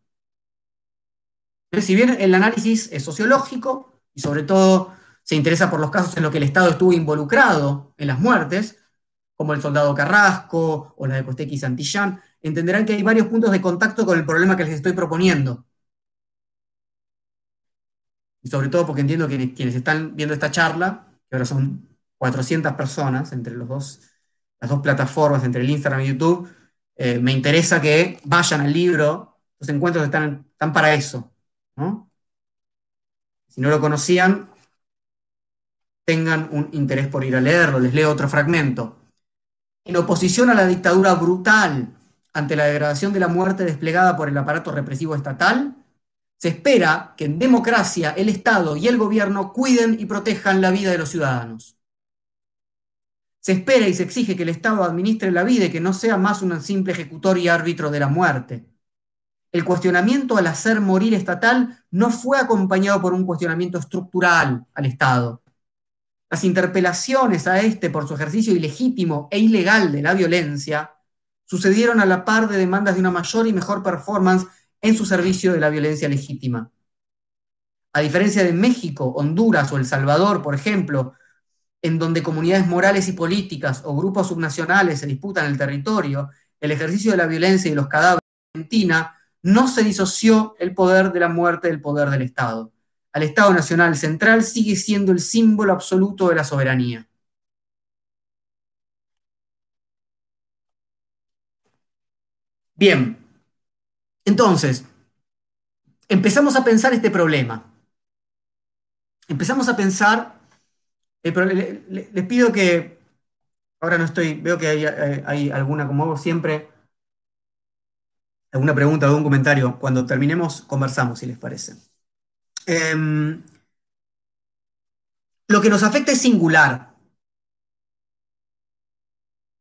Si bien el análisis es sociológico y sobre todo se interesa por los casos en los que el Estado estuvo involucrado en las muertes, como el soldado Carrasco o la de Costequi Santillán, entenderán que hay varios puntos de contacto con el problema que les estoy proponiendo. Y sobre todo porque entiendo que quienes están viendo esta charla, que ahora son 400 personas entre los dos, las dos plataformas, entre el Instagram y YouTube, eh, me interesa que vayan al libro, los encuentros están, están para eso. Si no lo conocían, tengan un interés por ir a leerlo. Les leo otro fragmento. En oposición a la dictadura brutal ante la degradación de la muerte desplegada por el aparato represivo estatal, se espera que en democracia el Estado y el gobierno cuiden y protejan la vida de los ciudadanos. Se espera y se exige que el Estado administre la vida y que no sea más un simple ejecutor y árbitro de la muerte. El cuestionamiento al hacer morir estatal no fue acompañado por un cuestionamiento estructural al Estado. Las interpelaciones a este por su ejercicio ilegítimo e ilegal de la violencia sucedieron a la par de demandas de una mayor y mejor performance en su servicio de la violencia legítima. A diferencia de México, Honduras o El Salvador, por ejemplo, en donde comunidades morales y políticas o grupos subnacionales se disputan el territorio, el ejercicio de la violencia y los cadáveres en Argentina no se disoció el poder de la muerte del poder del Estado. Al Estado Nacional Central sigue siendo el símbolo absoluto de la soberanía. Bien, entonces, empezamos a pensar este problema. Empezamos a pensar, les pido que, ahora no estoy, veo que hay, alguna, como hago siempre, alguna pregunta o algún comentario. Cuando terminemos, conversamos, si les parece. Em, lo que nos afecta es singular.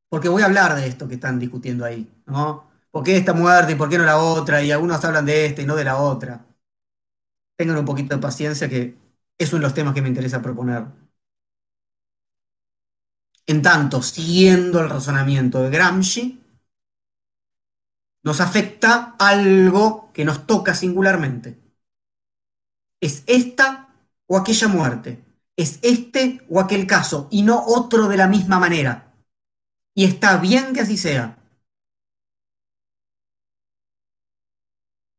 Porque voy a hablar de esto que están discutiendo ahí, ¿no? ¿Por qué esta muerte y por qué no la otra? Y algunos hablan de esta y no de la otra. Tengan un poquito de paciencia que es uno de los temas que me interesa proponer. En tanto, siguiendo el razonamiento de Gramsci, nos afecta algo que nos toca singularmente. Es esta o aquella muerte. Es este o aquel caso y no otro de la misma manera. Y está bien que así sea.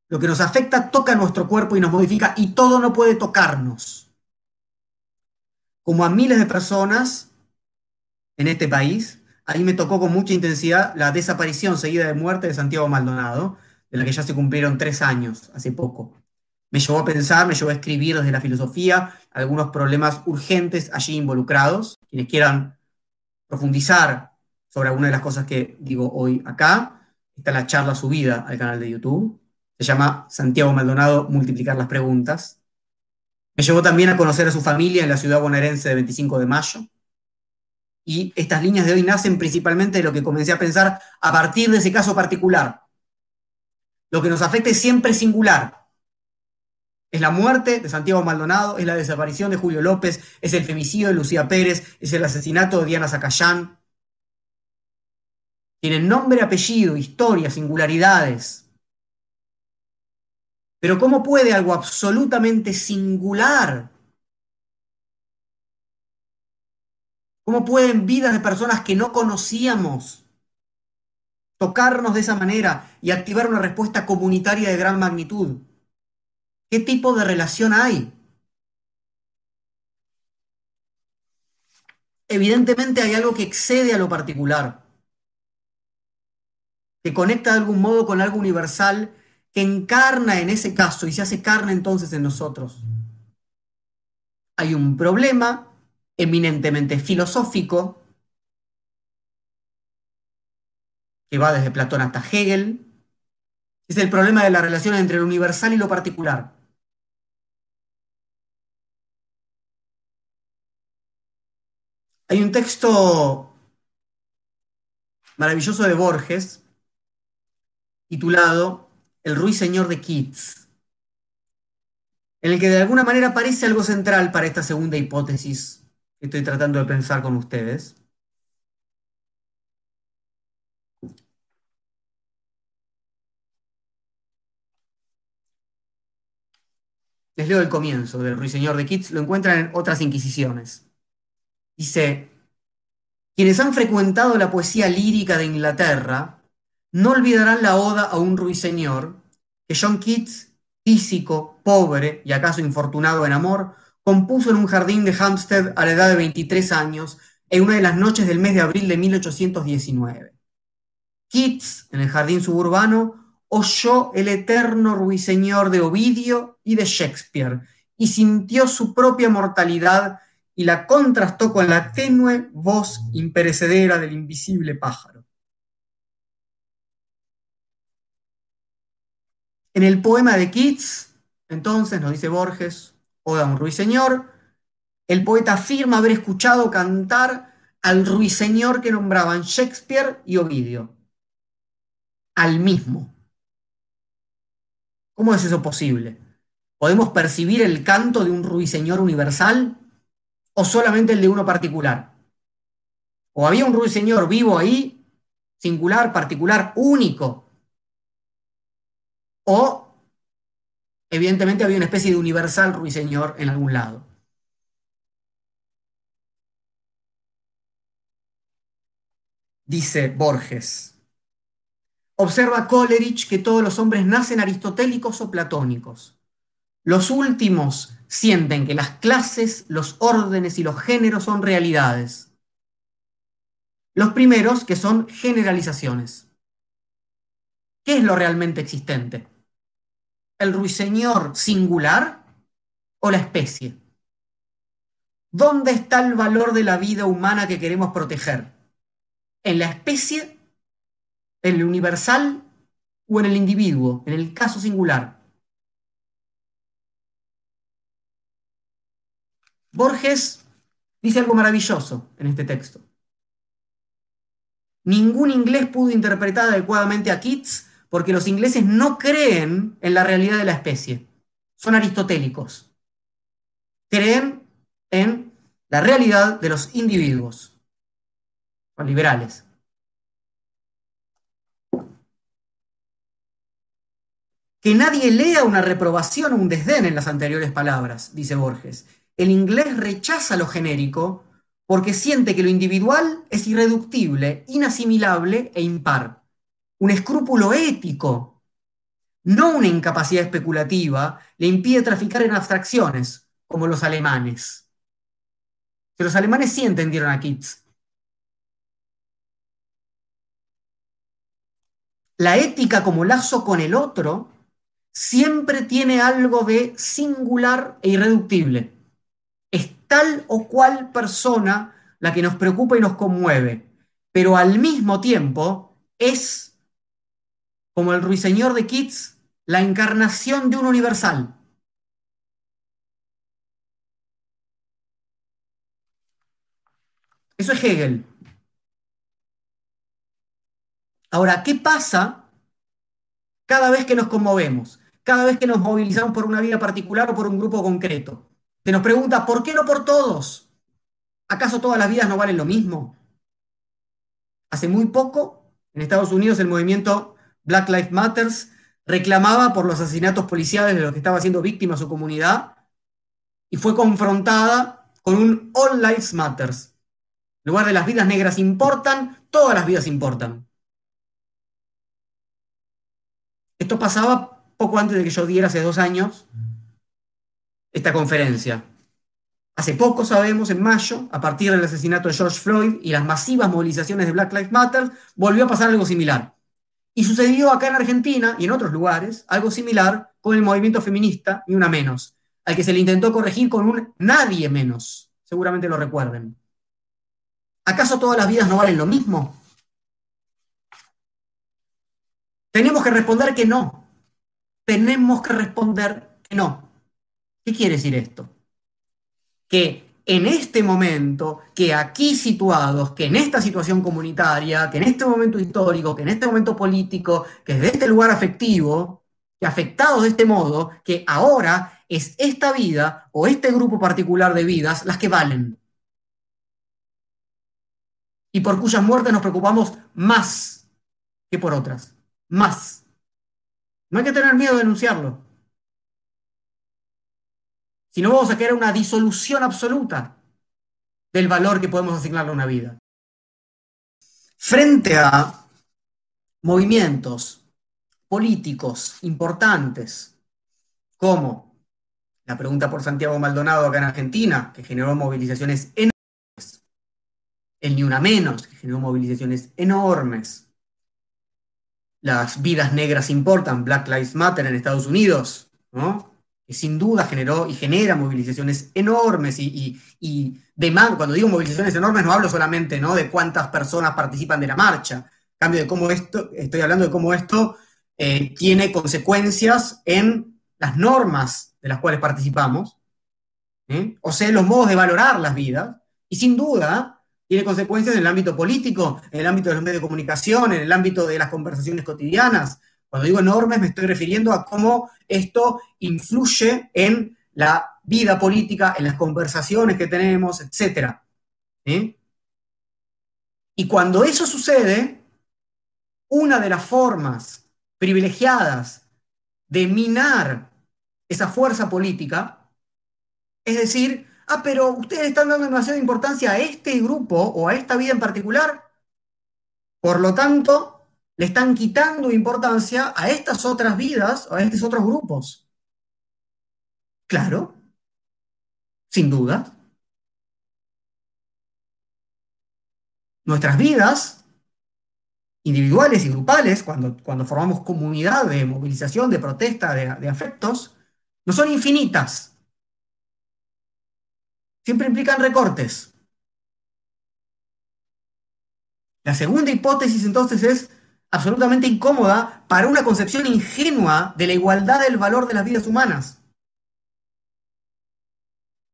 Lo que nos afecta toca nuestro cuerpo y nos modifica y todo no puede tocarnos. Como a miles de personas en este país, ahí me tocó con mucha intensidad la desaparición seguida de muerte de Santiago Maldonado, de la que ya se cumplieron tres años, hace poco. Me llevó a pensar, me llevó a escribir desde la filosofía algunos problemas urgentes allí involucrados. Quienes quieran profundizar sobre alguna de las cosas que digo hoy acá, está la charla subida al canal de YouTube se llama Santiago Maldonado, Multiplicar las Preguntas. Me llevó también a conocer a su familia en la ciudad bonaerense de 25 de mayo. Y estas líneas de hoy nacen principalmente de lo que comencé a pensar a partir de ese caso particular. Lo que nos afecta es siempre singular. Es la muerte de Santiago Maldonado, es la desaparición de Julio López, es el femicidio de Lucía Pérez, es el asesinato de Diana Zacayán. Tienen nombre, apellido, historia, singularidades. Pero ¿cómo puede algo absolutamente singular? ¿Cómo pueden vidas de personas que no conocíamos tocarnos de esa manera y activar una respuesta comunitaria de gran magnitud? ¿Qué tipo de relación hay? Evidentemente hay algo que excede a lo particular, que conecta de algún modo con algo universal que encarna en ese caso y se hace carne entonces en nosotros. Hay un problema eminentemente filosófico que va desde Platón hasta Hegel. Es el problema de la relación entre lo universal y lo particular. Hay un texto maravilloso de Borges titulado el ruiseñor de Keats, en el que de alguna manera parece algo central para esta segunda hipótesis estoy tratando de pensar con ustedes. Les leo el comienzo del Ruiseñor de Keats, lo encuentran en otras inquisiciones. Dice, quienes han frecuentado la poesía lírica de Inglaterra no olvidarán la oda a un ruiseñor que John Keats, físico, pobre y acaso infortunado en amor, compuso en un jardín de Hampstead a la edad de 23 años en una de las noches del mes de abril de 1819. Keats, en el jardín suburbano, oyó el eterno ruiseñor de Ovidio y de Shakespeare y sintió su propia mortalidad y la contrastó con la tenue voz imperecedera del invisible pájaro. En el poema de Keats, entonces, nos dice Borges, Oda un ruiseñor, el poeta afirma haber escuchado cantar al ruiseñor que nombraban Shakespeare y Ovidio, al mismo. ¿Cómo es eso posible? ¿Podemos percibir el canto de un ruiseñor universal o solamente el de uno particular? ¿O había un ruiseñor vivo ahí, singular, particular, único? ¿O evidentemente había una especie de universal ruiseñor en algún lado? Dice Borges, Observa Coleridge que todos los hombres nacen aristotélicos o platónicos. Los últimos sienten que las clases, los órdenes y los géneros son realidades. Los primeros que son generalizaciones. ¿Qué es lo realmente existente? ¿El ruiseñor singular o la especie? ¿Dónde está el valor de la vida humana que queremos proteger? ¿En la especie ¿En el universal o en el individuo, en el caso singular? Borges dice algo maravilloso en este texto. Ningún inglés pudo interpretar adecuadamente a Keats porque los ingleses no creen en la realidad de la especie. Son aristotélicos. Creen en la realidad de los individuos. Son liberales. que nadie lea una reprobación o un desdén en las anteriores palabras, dice Borges. El inglés rechaza lo genérico porque siente que lo individual es irreductible, inasimilable e impar. Un escrúpulo ético, no una incapacidad especulativa, le impide traficar en abstracciones, como los alemanes. Que los alemanes sí entendieron a Keats. La ética como lazo con el otro siempre tiene algo de singular e irreductible. Es tal o cual persona la que nos preocupa y nos conmueve, pero al mismo tiempo es, como el ruiseñor de Keats, la encarnación de un universal. Eso es Hegel. Ahora, ¿qué pasa cada vez que nos conmovemos? cada vez que nos movilizamos por una vida particular o por un grupo concreto. Se nos pregunta, ¿por qué no por todos? ¿Acaso todas las vidas no valen lo mismo? Hace muy poco, en Estados Unidos, el movimiento Black Lives Matter reclamaba por los asesinatos policiales de los que estaba siendo víctima su comunidad y fue confrontada con un All Lives Matter. En lugar de las vidas negras importan, todas las vidas importan. Esto pasaba poco antes de que yo diera hace dos años esta conferencia. Hace poco sabemos, en mayo, a partir del asesinato de George Floyd y las masivas movilizaciones de Black Lives Matter, volvió a pasar algo similar. Y sucedió acá en Argentina y en otros lugares algo similar con el movimiento feminista, ni una menos, al que se le intentó corregir con un nadie menos. Seguramente lo recuerden. ¿Acaso todas las vidas no valen lo mismo? Tenemos que responder que no tenemos que responder que no. ¿Qué quiere decir esto? Que en este momento, que aquí situados, que en esta situación comunitaria, que en este momento histórico, que en este momento político, que desde este lugar afectivo, que afectados de este modo, que ahora es esta vida o este grupo particular de vidas las que valen. Y por cuyas muertes nos preocupamos más que por otras. Más. No hay que tener miedo de denunciarlo. Si no, vamos a crear una disolución absoluta del valor que podemos asignarle a una vida. Frente a movimientos políticos importantes, como la pregunta por Santiago Maldonado acá en Argentina, que generó movilizaciones enormes, el Ni Una Menos, que generó movilizaciones enormes, las vidas negras importan, Black Lives Matter en Estados Unidos, ¿no? Que sin duda generó y genera movilizaciones enormes y, y, Cuando digo movilizaciones enormes no hablo solamente ¿no? de cuántas personas participan de la marcha, cambio de cómo esto, estoy hablando de cómo esto eh, tiene consecuencias en las normas de las cuales participamos, ¿eh? o sea, los modos de valorar las vidas, y sin duda tiene consecuencias en el ámbito político, en el ámbito de los medios de comunicación, en el ámbito de las conversaciones cotidianas. Cuando digo enormes me estoy refiriendo a cómo esto influye en la vida política, en las conversaciones que tenemos, etc. Y cuando eso sucede, una de las formas privilegiadas de minar esa fuerza política, es decir, ah, pero ustedes están dando demasiada importancia a este grupo o a esta vida en particular, por lo tanto, le están quitando importancia a estas otras vidas a estos otros grupos. Claro, sin duda. Nuestras vidas individuales y grupales, cuando, cuando formamos comunidad de movilización, de protesta, de, afectos, no son infinitas. Siempre implican recortes. La segunda hipótesis entonces es absolutamente incómoda para una concepción ingenua de la igualdad del valor de las vidas humanas.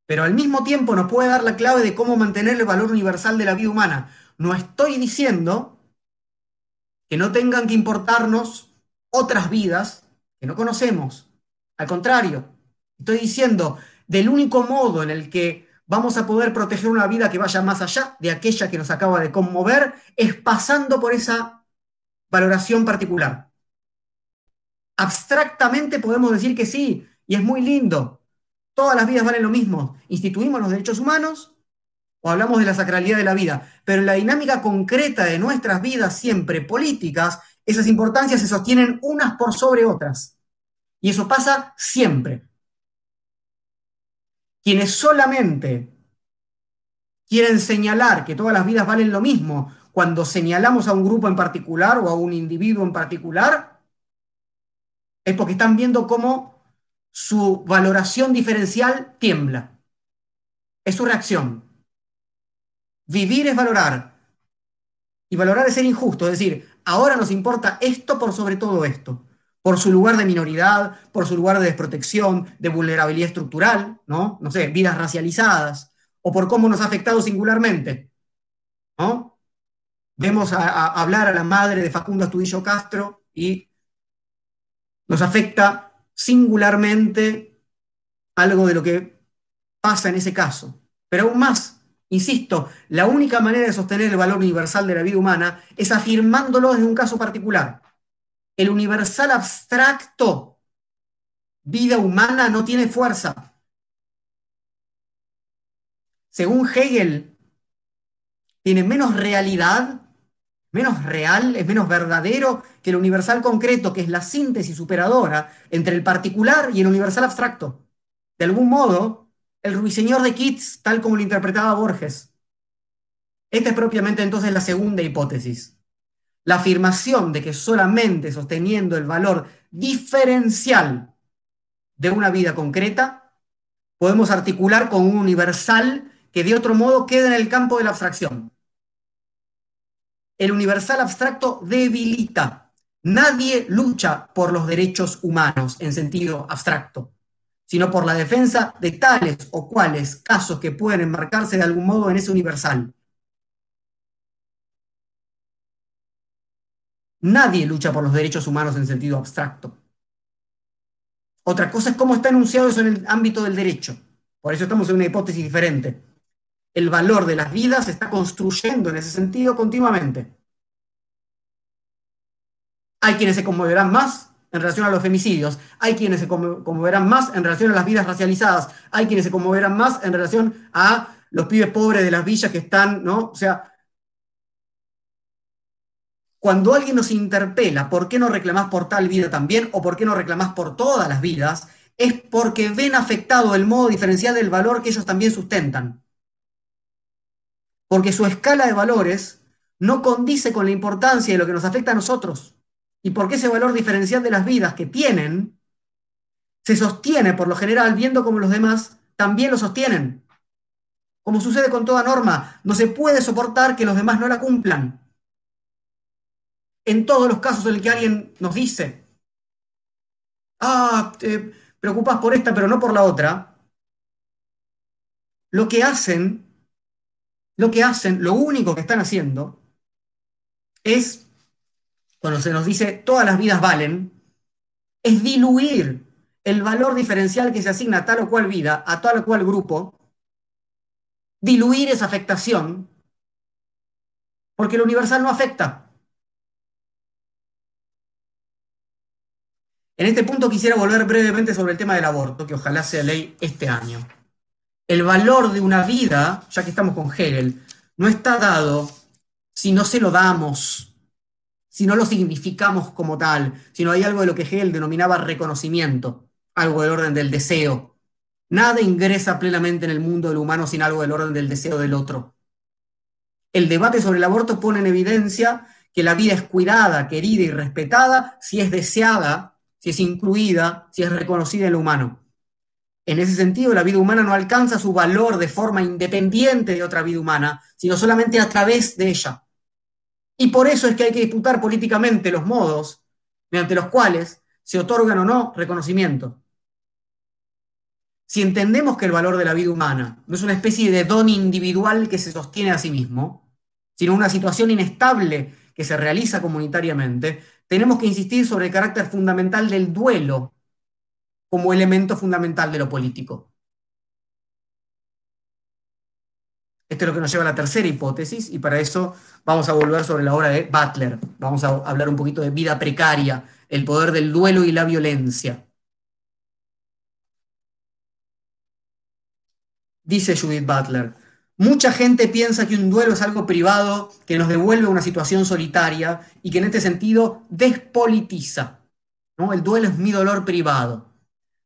Pero al mismo tiempo nos puede dar la clave de cómo mantener el valor universal de la vida humana. No estoy diciendo que no tengan que importarnos otras vidas que no conocemos. Al contrario, estoy diciendo, del único modo en el que vamos a poder proteger una vida que vaya más allá de aquella que nos acaba de conmover, es pasando por esa valoración particular. Abstractamente podemos decir que sí, y es muy lindo. Todas las vidas valen lo mismo. Instituimos los derechos humanos, o hablamos de la sacralidad de la vida, pero la dinámica concreta de nuestras vidas siempre políticas, esas importancias se sostienen unas por sobre otras. Y eso pasa siempre. Quienes solamente quieren señalar que todas las vidas valen lo mismo cuando señalamos a un grupo en particular o a un individuo en particular, es porque están viendo cómo su valoración diferencial tiembla. Es su reacción. Vivir es valorar. Y valorar es ser injusto. Es decir, ahora nos importa esto por sobre todo esto. Por su lugar de minoridad, por su lugar de desprotección, de vulnerabilidad estructural, ¿no? No sé, vidas racializadas, o por cómo nos ha afectado singularmente, ¿no? Vemos a, hablar a la madre de Facundo Astudillo Castro y nos afecta singularmente algo de lo que pasa en ese caso. Pero aún más, Insisto, la única manera de sostener el valor universal de la vida humana es afirmándolo desde un caso particular. El universal abstracto, vida humana, no tiene fuerza. Según Hegel, tiene menos realidad, menos real, es menos verdadero que el universal concreto, que es la síntesis superadora entre el particular y el universal abstracto. De algún modo, el ruiseñor de Keats, tal como lo interpretaba Borges. Esta es propiamente entonces la segunda hipótesis. La afirmación de que solamente sosteniendo el valor diferencial de una vida concreta, podemos articular con un universal que de otro modo queda en el campo de la abstracción. El universal abstracto debilita. Nadie lucha por los derechos humanos en sentido abstracto sino por la defensa de tales o cuales casos que pueden enmarcarse de algún modo en ese universal. Nadie lucha por los derechos humanos en sentido abstracto. Otra cosa es cómo está enunciado eso en el ámbito del derecho. Por eso estamos en una hipótesis diferente. El valor de las vidas se está construyendo en ese sentido continuamente. Hay quienes se conmoverán más en relación a los femicidios, hay quienes se conmoverán más en relación a las vidas racializadas, hay quienes se conmoverán más en relación a los pibes pobres de las villas que están, ¿no? O sea, cuando alguien nos interpela, ¿por qué no reclamás por tal vida también? ¿O por qué no reclamás por todas las vidas? Es porque ven afectado el modo diferencial del valor que ellos también sustentan. Porque su escala de valores no condice con la importancia de lo que nos afecta a nosotros y porque ese valor diferencial de las vidas que tienen se sostiene por lo general viendo como los demás también lo sostienen. Como sucede con toda norma, no se puede soportar que los demás no la cumplan. En todos los casos en los que alguien nos dice, ah, te preocupas por esta pero no por la otra, lo que hacen, lo que hacen, lo único que están haciendo es cuando se nos dice todas las vidas valen, es diluir el valor diferencial que se asigna a tal o cual vida, a tal o cual grupo, diluir esa afectación, porque lo universal no afecta. En este punto quisiera volver brevemente sobre el tema del aborto, que ojalá sea ley este año. El valor de una vida, ya que estamos con Hegel, no está dado si no se lo damos si no lo significamos como tal, sino hay algo de lo que Hegel denominaba reconocimiento, algo del orden del deseo. Nada ingresa plenamente en el mundo del humano sin algo del orden del deseo del otro. El debate sobre el aborto pone en evidencia que la vida es cuidada, querida y respetada si es deseada, si es incluida, si es reconocida en lo humano. En ese sentido, la vida humana no alcanza su valor de forma independiente de otra vida humana, sino solamente a través de ella. Y por eso es que hay que disputar políticamente los modos mediante los cuales se otorgan o no reconocimiento. Si entendemos que el valor de la vida humana no es una especie de don individual que se sostiene a sí mismo, sino una situación inestable que se realiza comunitariamente, tenemos que insistir sobre el carácter fundamental del duelo como elemento fundamental de lo político. Esto es lo que nos lleva a la tercera hipótesis y para eso vamos a volver sobre la obra de Butler. Vamos a hablar un poquito de vida precaria, el poder del duelo y la violencia. Dice Judith Butler, mucha gente piensa que un duelo es algo privado que nos devuelve a una situación solitaria y que en este sentido despolitiza. ¿no? El duelo es mi dolor privado.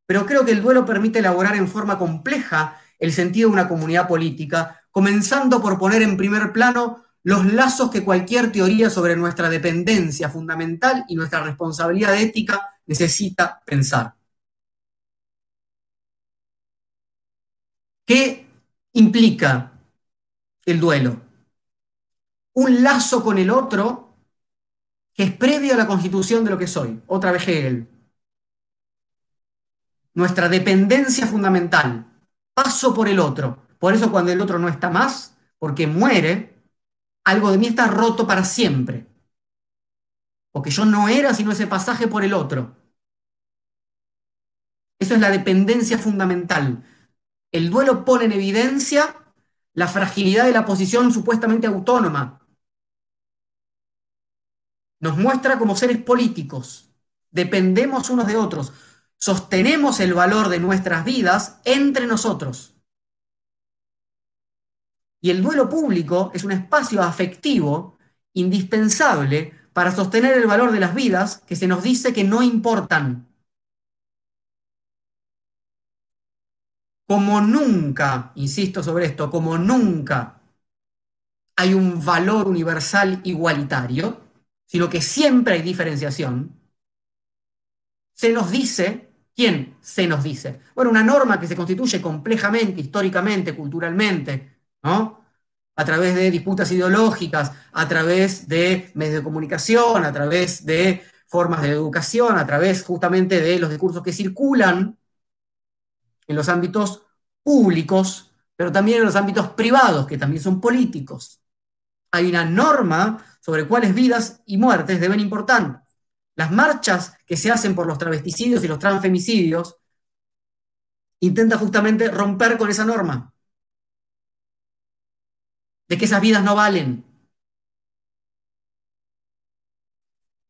Pero creo que el duelo permite elaborar en forma compleja el sentido de una comunidad política comenzando por poner en primer plano los lazos que cualquier teoría sobre nuestra dependencia fundamental y nuestra responsabilidad ética necesita pensar. ¿Qué implica el duelo? Un lazo con el otro que es previo a la constitución de lo que soy. Otra vez Hegel. Nuestra dependencia fundamental. Paso por el otro. Por eso cuando el otro no está más, porque muere, algo de mí está roto para siempre. Porque yo no era sino ese pasaje por el otro. Eso es la dependencia fundamental. El duelo pone en evidencia la fragilidad de la posición supuestamente autónoma. Nos muestra como seres políticos. Dependemos unos de otros. Sostenemos el valor de nuestras vidas entre nosotros. Y el duelo público es un espacio afectivo indispensable para sostener el valor de las vidas que se nos dice que no importan. Como nunca, insisto sobre esto, como nunca hay un valor universal igualitario, sino que siempre hay diferenciación, se nos dice, ¿quién se nos dice? Bueno, una norma que se constituye complejamente, históricamente, culturalmente, a través de disputas ideológicas, a través de medios de comunicación, a través de formas de educación, a través justamente de los discursos que circulan en los ámbitos públicos, pero también en los ámbitos privados, que también son políticos. Hay una norma sobre cuáles vidas y muertes deben importar. Las marchas que se hacen por los travesticidios y los transfemicidios intentan justamente romper con esa norma de que esas vidas no valen.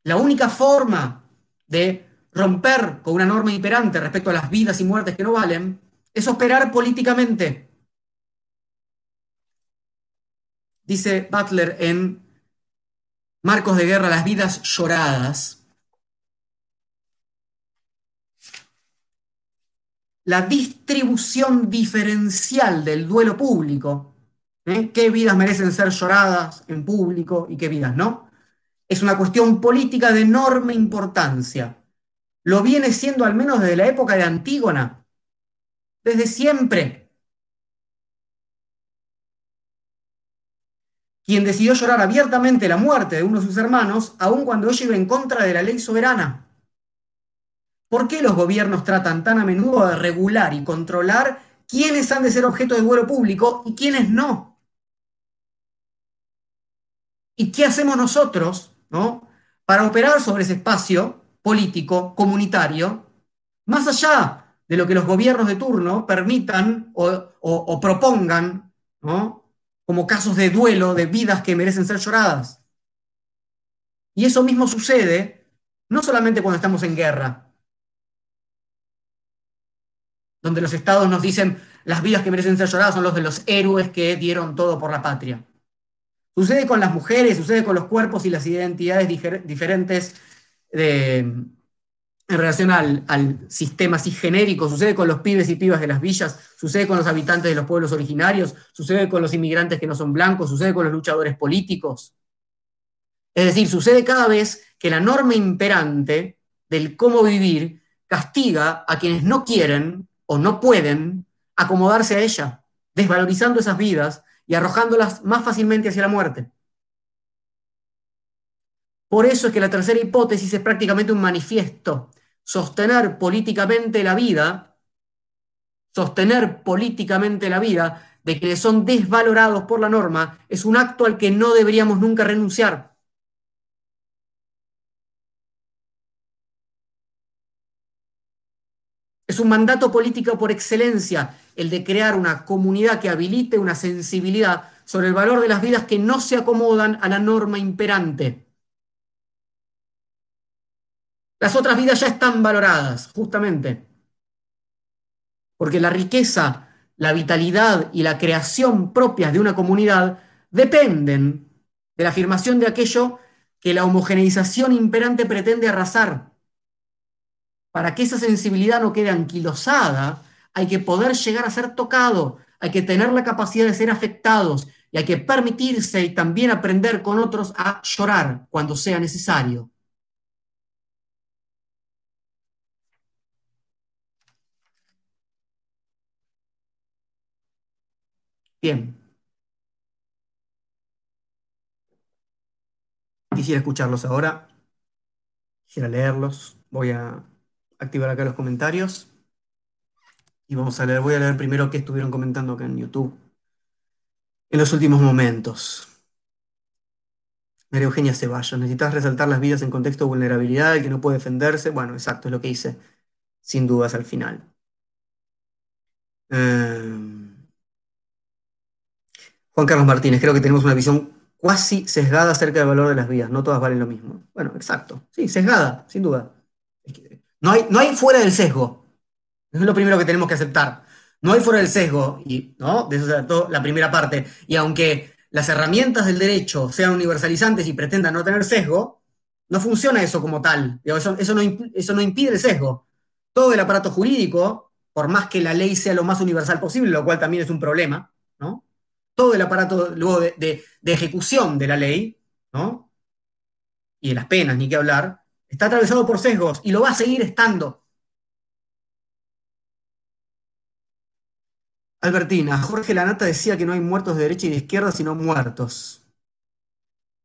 la única forma de romper con una norma imperante respecto a las vidas y muertes que no valen es operar políticamente. Dice Butler en Marcos de Guerra, las vidas lloradas. La distribución diferencial del duelo público, ¿eh? qué vidas merecen ser lloradas en público y qué vidas no, es una cuestión política de enorme importancia. Lo viene siendo al menos desde la época de Antígona, desde siempre. Quien decidió llorar abiertamente la muerte de uno de sus hermanos, aun cuando ello iba en contra de la ley soberana. ¿Por qué los gobiernos tratan tan a menudo de regular y controlar quiénes han de ser objeto de duelo público y quiénes no? ¿Y qué hacemos nosotros ¿no? para operar sobre ese espacio político, comunitario, más allá de lo que los gobiernos de turno permitan o, propongan como casos de duelo, de vidas que merecen ser lloradas? Y eso mismo sucede no solamente cuando estamos en guerra, donde los estados nos dicen las vidas que merecen ser lloradas son los de los héroes que dieron todo por la patria. Sucede con las mujeres, sucede con los cuerpos y las identidades diferentes en relación al, sistema así genérico, sucede con los pibes y pibas de las villas, sucede con los habitantes de los pueblos originarios, sucede con los inmigrantes que no son blancos, sucede con los luchadores políticos. Es decir, sucede cada vez que la norma imperante del cómo vivir castiga a quienes no quieren o no pueden acomodarse a ella, desvalorizando esas vidas y arrojándolas más fácilmente hacia la muerte. Por eso es que la tercera hipótesis es prácticamente un manifiesto. Sostener políticamente la vida, sostener políticamente la vida de quienes son desvalorados por la norma, es un acto al que no deberíamos nunca renunciar. Es un mandato político por excelencia el de crear una comunidad que habilite una sensibilidad sobre el valor de las vidas que no se acomodan a la norma imperante. Las otras vidas ya están valoradas, justamente, porque la riqueza, la vitalidad y la creación propias de una comunidad dependen de la afirmación de aquello que la homogeneización imperante pretende arrasar. Para que esa sensibilidad no quede anquilosada, hay que poder llegar a ser tocado, hay que tener la capacidad de ser afectados y hay que permitirse y también aprender con otros a llorar cuando sea necesario. Bien. Quisiera escucharlos ahora. Quisiera leerlos. Voy a activar acá los comentarios. Y vamos a leer, voy a leer primero qué estuvieron comentando acá en YouTube en los últimos momentos. María Eugenia Ceballos, necesitas resaltar las vidas en contexto de vulnerabilidad, el que no puede defenderse. Bueno, exacto, es lo que hice, sin dudas al final. Em, Juan Carlos Martínez, creo que tenemos una visión cuasi sesgada acerca del valor de las vidas. No todas valen lo mismo. Bueno, exacto. Sí, sesgada, sin duda. No hay, no hay fuera del sesgo. Es lo primero que tenemos que aceptar. No hay fuera del sesgo, y, ¿no? De eso se trató la primera parte. Y aunque las herramientas del derecho sean universalizantes y pretendan no tener sesgo, no funciona eso como tal. Eso, eso, no, eso no impide el sesgo. Todo el aparato jurídico, por más que la ley sea lo más universal posible, lo cual también es un problema, ¿no? Todo el aparato luego de, de ejecución de la ley, ¿no? Y de las penas, ni qué hablar, está atravesado por sesgos y lo va a seguir estando. Albertina, Jorge Lanata decía que no hay muertos de derecha y de izquierda, sino muertos.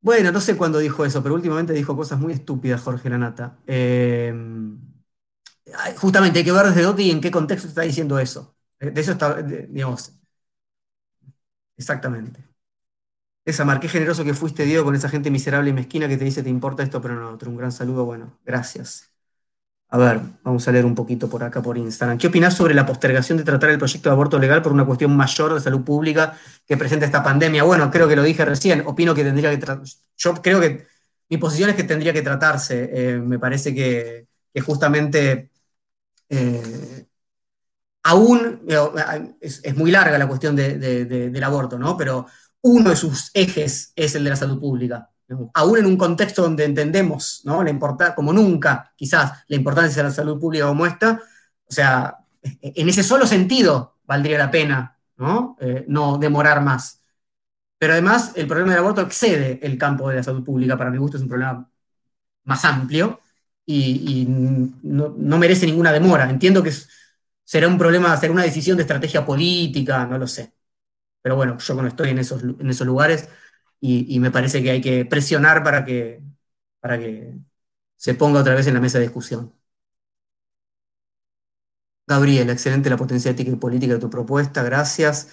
Bueno, no sé cuándo dijo eso, pero últimamente dijo cosas muy estúpidas Jorge Lanata. Eh, justamente hay que ver desde dónde y en qué contexto está diciendo eso. De eso está, digamos. Exactamente. Esa mar, qué generoso que fuiste, Diego, con esa gente miserable y mezquina que te dice te importa esto, pero no otro. Un gran saludo, bueno, gracias. A ver, vamos a leer un poquito por acá por Instagram. ¿Qué opinás sobre la postergación de tratar el proyecto de aborto legal por una cuestión mayor de salud pública que presenta esta pandemia? Bueno, creo que lo dije recién. Opino que tendría que. Yo creo que mi posición es que tendría que tratarse. Eh, me parece que, justamente eh, aún, es, muy larga la cuestión del aborto, ¿no? Pero uno de sus ejes es el de la salud pública. Aún en un contexto donde entendemos, ¿no? La como nunca, quizás, la importancia de la salud pública como esta, o sea, en ese solo sentido valdría la pena, ¿no? Eh, no demorar más. Pero además, el problema del aborto excede el campo de la salud pública. Para mi gusto es un problema más amplio y, no, merece ninguna demora. Entiendo que será un problema, será una decisión de estrategia política, no lo sé. Pero bueno, yo no estoy en esos, en esos lugares y, me parece que hay que presionar para que, para que se ponga otra vez en la mesa de discusión. Gabriel, excelente la potencia ética y política de tu propuesta, gracias.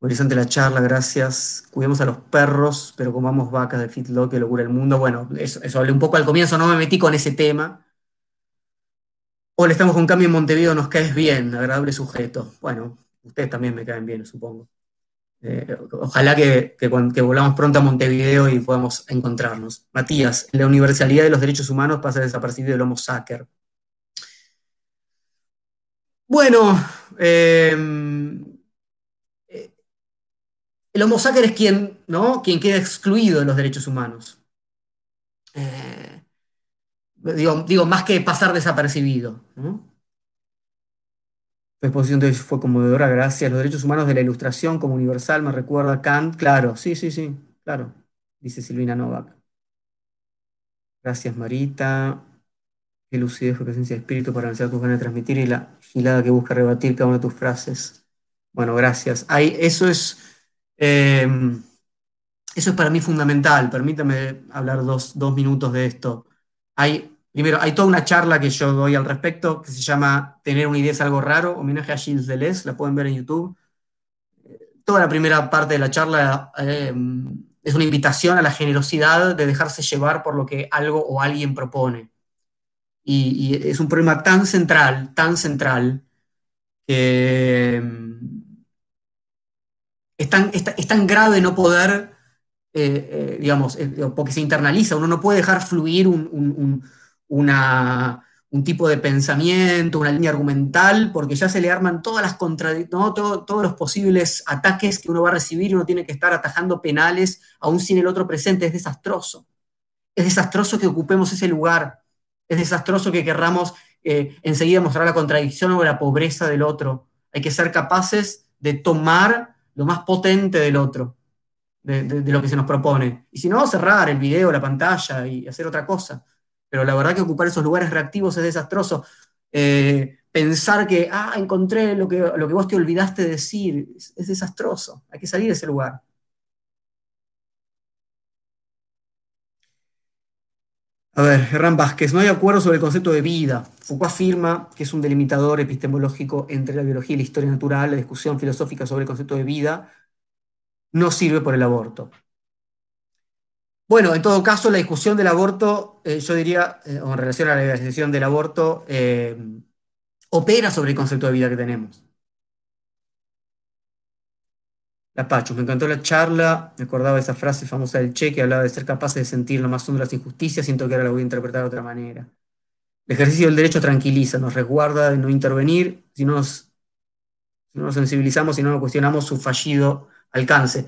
Horizonte la charla, gracias. Cuidemos a los perros, pero comamos vacas de Fitlock, que locura el mundo. Bueno, eso, hablé un poco al comienzo, no me metí con ese tema. Hola, estamos con cambio en Montevideo, nos caes bien, agradable sujeto. Bueno, ustedes también me caen bien, supongo. Eh, ojalá que, que, volvamos pronto a Montevideo y podamos encontrarnos. Matías, la universalidad de los derechos humanos pasa desapercibido el Homo sacer. Bueno, eh, el homo es quien, ¿no? quien queda excluido de los derechos humanos. Eh, digo, más que pasar desapercibido. Exposición de fue conmovedora, gracias. Los derechos humanos de la ilustración como universal me recuerda a Kant. Claro, sí, sí, sí, claro, dice Silvina Novak. Gracias, Marita. Qué lucidez, fue presencia de espíritu para analizar tus ganas de transmitir y la gilada que busca rebatir cada una de tus frases. Bueno, gracias. Ahí, eso es eh, eso es para mí fundamental. Permítame hablar dos, minutos de esto. Hay, primero, hay toda una charla que yo doy al respecto que se llama Tener una idea es algo raro, homenaje a Gilles Deleuze, la pueden ver en YouTube. Toda la primera parte de la charla eh, es una invitación a la generosidad de dejarse llevar por lo que algo o alguien propone. Y, es un problema tan central, tan central, que es tan, grave no poder, eh, eh, digamos, eh, porque se internaliza, uno no puede dejar fluir un, tipo de pensamiento, una línea argumental, porque ya se le arman todas las todos los posibles ataques que uno va a recibir y uno tiene que estar atajando penales, aún sin el otro presente, es desastroso. Es desastroso que ocupemos ese lugar, es desastroso que querramos enseguida mostrar la contradicción o la pobreza del otro. Hay que ser capaces de tomar lo más potente del otro, de, lo que se nos propone. Y si no, cerrar el video, la pantalla y hacer otra cosa. Pero la verdad que ocupar esos lugares reactivos es desastroso. Eh, pensar que, ah, encontré lo que, lo que vos te olvidaste decir, es, desastroso. Hay que salir de ese lugar. A ver, Hernán Vázquez, no hay acuerdo sobre el concepto de vida. Foucault afirma que es un delimitador epistemológico entre la biología y la historia natural. La discusión filosófica sobre el concepto de vida no sirve por el aborto. Bueno, en todo caso, la discusión del aborto, eh, yo diría, eh, en relación a la legalización del aborto, eh, opera sobre el concepto de vida que tenemos. La Pacho, me encantó la charla, me acordaba de esa frase famosa del Che que hablaba de ser capaces de sentir lo más hondo las injusticias, siento que ahora la voy a interpretar de otra manera. El ejercicio del derecho tranquiliza, nos resguarda de no intervenir si no nos, no nos sensibilizamos, si no cuestionamos su fallido alcance.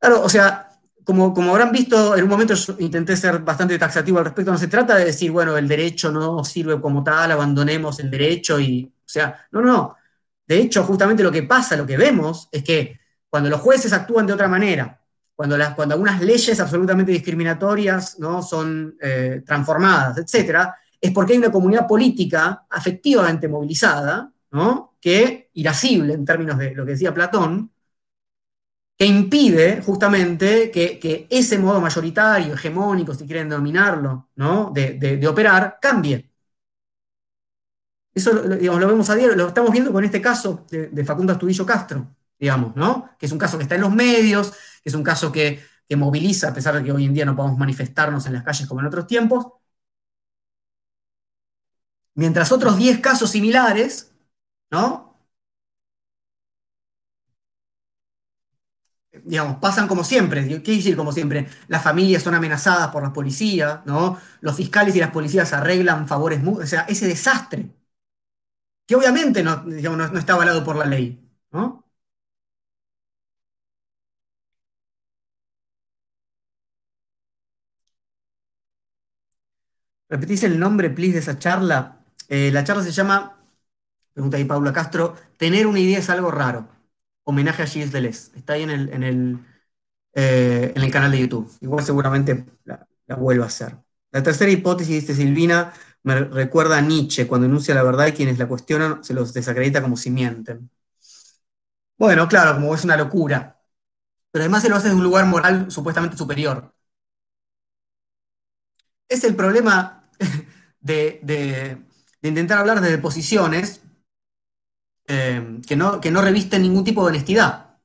Claro, o sea, como, como habrán visto, en un momento intenté ser bastante taxativo al respecto, no se trata de decir, bueno, el derecho no sirve como tal, abandonemos el derecho y, o sea, no, no. De hecho, justamente lo que pasa, lo que vemos, es que cuando los jueces actúan de otra manera, cuando, las, cuando algunas leyes absolutamente discriminatorias ¿no? son eh, transformadas, etc., es porque hay una comunidad política afectivamente movilizada, ¿no? que, irascible en términos de lo que decía Platón, que impide justamente que, ese modo mayoritario, hegemónico, si quieren denominarlo, ¿no? de, operar, cambie. Eso lo vemos a diario, lo estamos viendo con este caso de, Facundo Astudillo Castro digamos, ¿no? Que es un caso que está en los medios, que es un caso que, moviliza, a pesar de que hoy en día no podemos manifestarnos en las calles como en otros tiempos. Mientras otros 10 casos similares, ¿no? Digamos, pasan como siempre. ¿Qué quiere decir como siempre? Las familias son amenazadas por las policías, ¿no? Los fiscales y las policías arreglan favores, o sea, ese desastre, que obviamente no, digamos, no está avalado por la ley, ¿no? ¿Repetís el nombre, please, de esa charla? Eh, la charla se llama, pregunta ahí Paula Castro, Tener una idea es algo raro. Homenaje a Gilles Deleuze. Está ahí en el, en el, eh, en el canal de YouTube. Igual seguramente la, vuelvo a hacer. La tercera hipótesis de Silvina me recuerda a Nietzsche, cuando enuncia la verdad y quienes la cuestionan se los desacredita como si mienten. Bueno, claro, como es una locura. Pero además se lo hace desde un lugar moral supuestamente superior. Es el problema de, de, de intentar hablar desde posiciones eh, que, no, que no revisten ningún tipo de honestidad.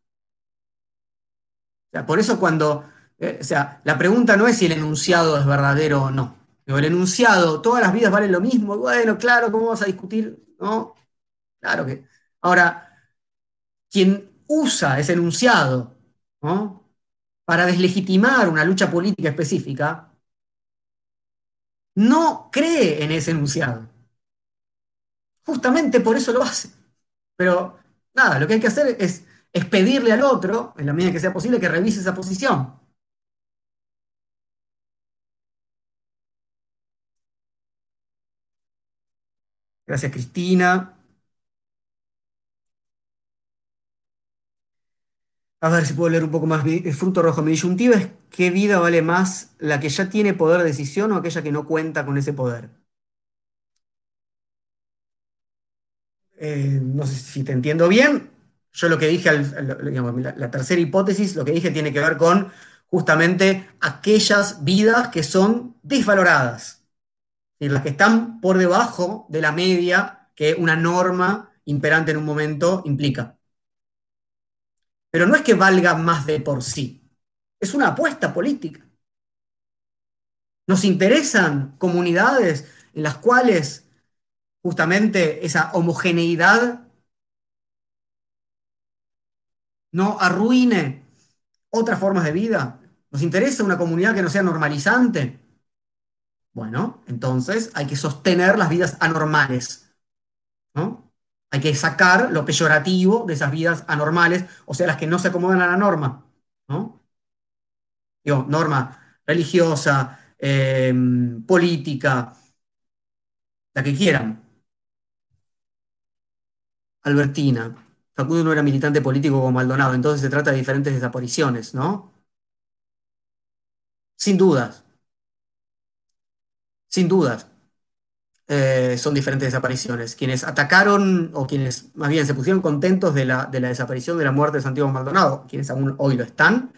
O sea, por eso cuando, eh, o sea, la pregunta no es si el enunciado es verdadero o no. El enunciado, todas las vidas valen lo mismo, bueno, claro, ¿cómo vamos a discutir? No, claro que. Ahora, quien usa ese enunciado para deslegitimar una lucha política específica, no cree en ese enunciado. Justamente por eso lo hace. Pero nada, lo que hay que hacer es, es pedirle al otro, en la medida que sea posible, que revise esa posición. Gracias, Cristina. A ver si puedo leer un poco más. Fruto rojo. Mi disyuntiva es qué vida vale más, la que ya tiene poder de decisión o aquella que no cuenta con ese poder. Eh, no sé si te entiendo bien. Yo lo que dije, la, la, tercera hipótesis, lo que dije tiene que ver con justamente aquellas vidas que son desvaloradas. Es decir, las que están por debajo de la media que una norma imperante en un momento implica. Pero no es que valga más de por sí, es una apuesta política. Nos interesan comunidades en las cuales justamente esa homogeneidad no arruine otras formas de vida. Nos interesa una comunidad que no sea normalizante. Bueno, entonces hay que sostener las vidas anormales. ¿no? Hay que sacar lo peyorativo de esas vidas anormales, o sea, las que no se acomodan a la norma. ¿no? Digo, norma religiosa, eh, política, la que quieran. Albertina, Facundo no era militante político como Maldonado, entonces se trata de diferentes desapariciones, ¿no? Sin dudas. Sin dudas eh, son diferentes desapariciones. Quienes atacaron, o quienes más bien se pusieron contentos de la, de la desaparición, de la muerte de Santiago Maldonado, quienes aún hoy lo están,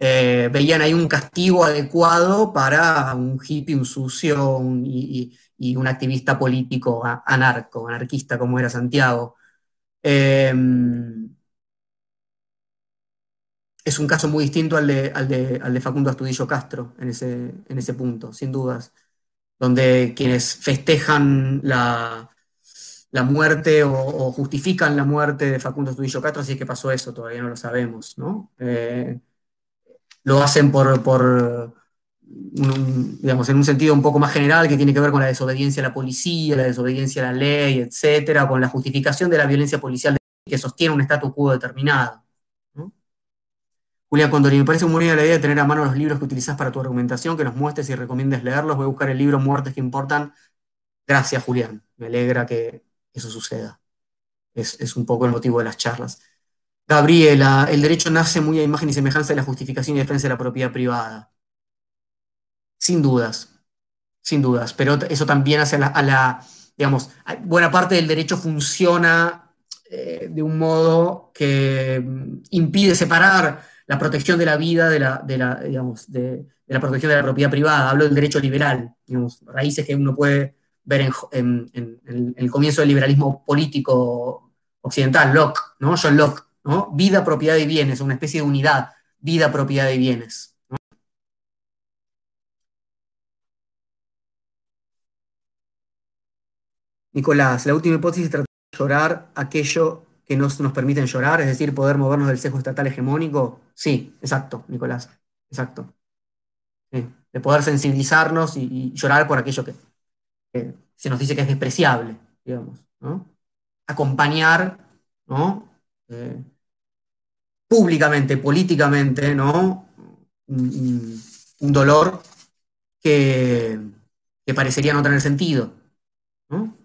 eh, veían ahí un castigo adecuado para un hippie, un sucio y, y, un activista político anarco, anarquista como era Santiago. Eh, es un caso muy distinto al de, al de, al de Facundo Astudillo Castro en ese, en ese punto, sin dudas donde quienes festejan la, la muerte o, justifican la muerte de Facundo Estudillo Castro, así que pasó eso, todavía no lo sabemos, ¿no? Eh, lo hacen por, por digamos, en un sentido un poco más general que tiene que ver con la desobediencia a la policía, la desobediencia a la ley, etcétera, con la justificación de la violencia policial que sostiene un status quo determinado. Julián Condori, me parece muy buena la idea de tener a mano los libros que utilizás para tu argumentación, que nos muestres y recomiendes leerlos. Voy a buscar el libro Muertes que importan. Gracias, Julián. Me alegra que eso suceda. Es, es un poco el motivo de las charlas. Gabriela, el derecho nace muy a imagen y semejanza de la justificación y defensa de la propiedad privada. Sin dudas, sin dudas, pero eso también hace a la, digamos, buena parte del derecho funciona eh, de un modo que mm, impide separar la protección de la vida, de la, de la, digamos, de, la protección de la propiedad privada. Hablo del derecho liberal, digamos, raíces que uno puede ver en, en el comienzo del liberalismo político occidental, Locke, ¿no? John Locke, ¿no? Vida, propiedad y bienes, una especie de unidad, vida, propiedad y bienes. Nicolás, la última hipótesis trata de llorar aquello que no nos permiten llorar, es decir, poder movernos del sesgo estatal hegemónico. Sí, exacto, Nicolás, exacto. de poder sensibilizarnos y, llorar por aquello que, se nos dice que es despreciable, digamos, ¿no? Acompañar. Eh, públicamente, políticamente, ¿no? Un, dolor que, que parecería no tener sentido, ¿no?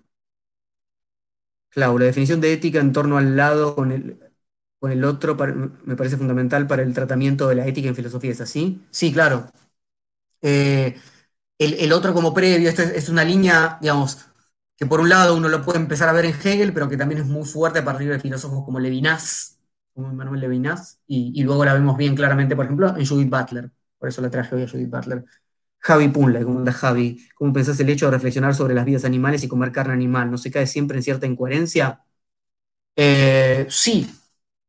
Claro, la definición de ética en torno al lado con el, con el otro me parece fundamental para el tratamiento de la ética en filosofía. ¿Es así? Sí, claro. Eh, el, otro como previo, esta es, una línea, digamos, que por un lado uno lo puede empezar a ver en Hegel, pero que también es muy fuerte a partir de filósofos como Levinas, como Manuel Levinas, y, y luego la vemos bien claramente, por ejemplo, en Judith Butler. Por eso la traje hoy a Judith Butler. Javi Punla, ¿cómo Javi? ¿Cómo pensás el hecho de reflexionar sobre las vidas animales y comer carne animal? ¿No se cae siempre en cierta incoherencia? Eh, sí,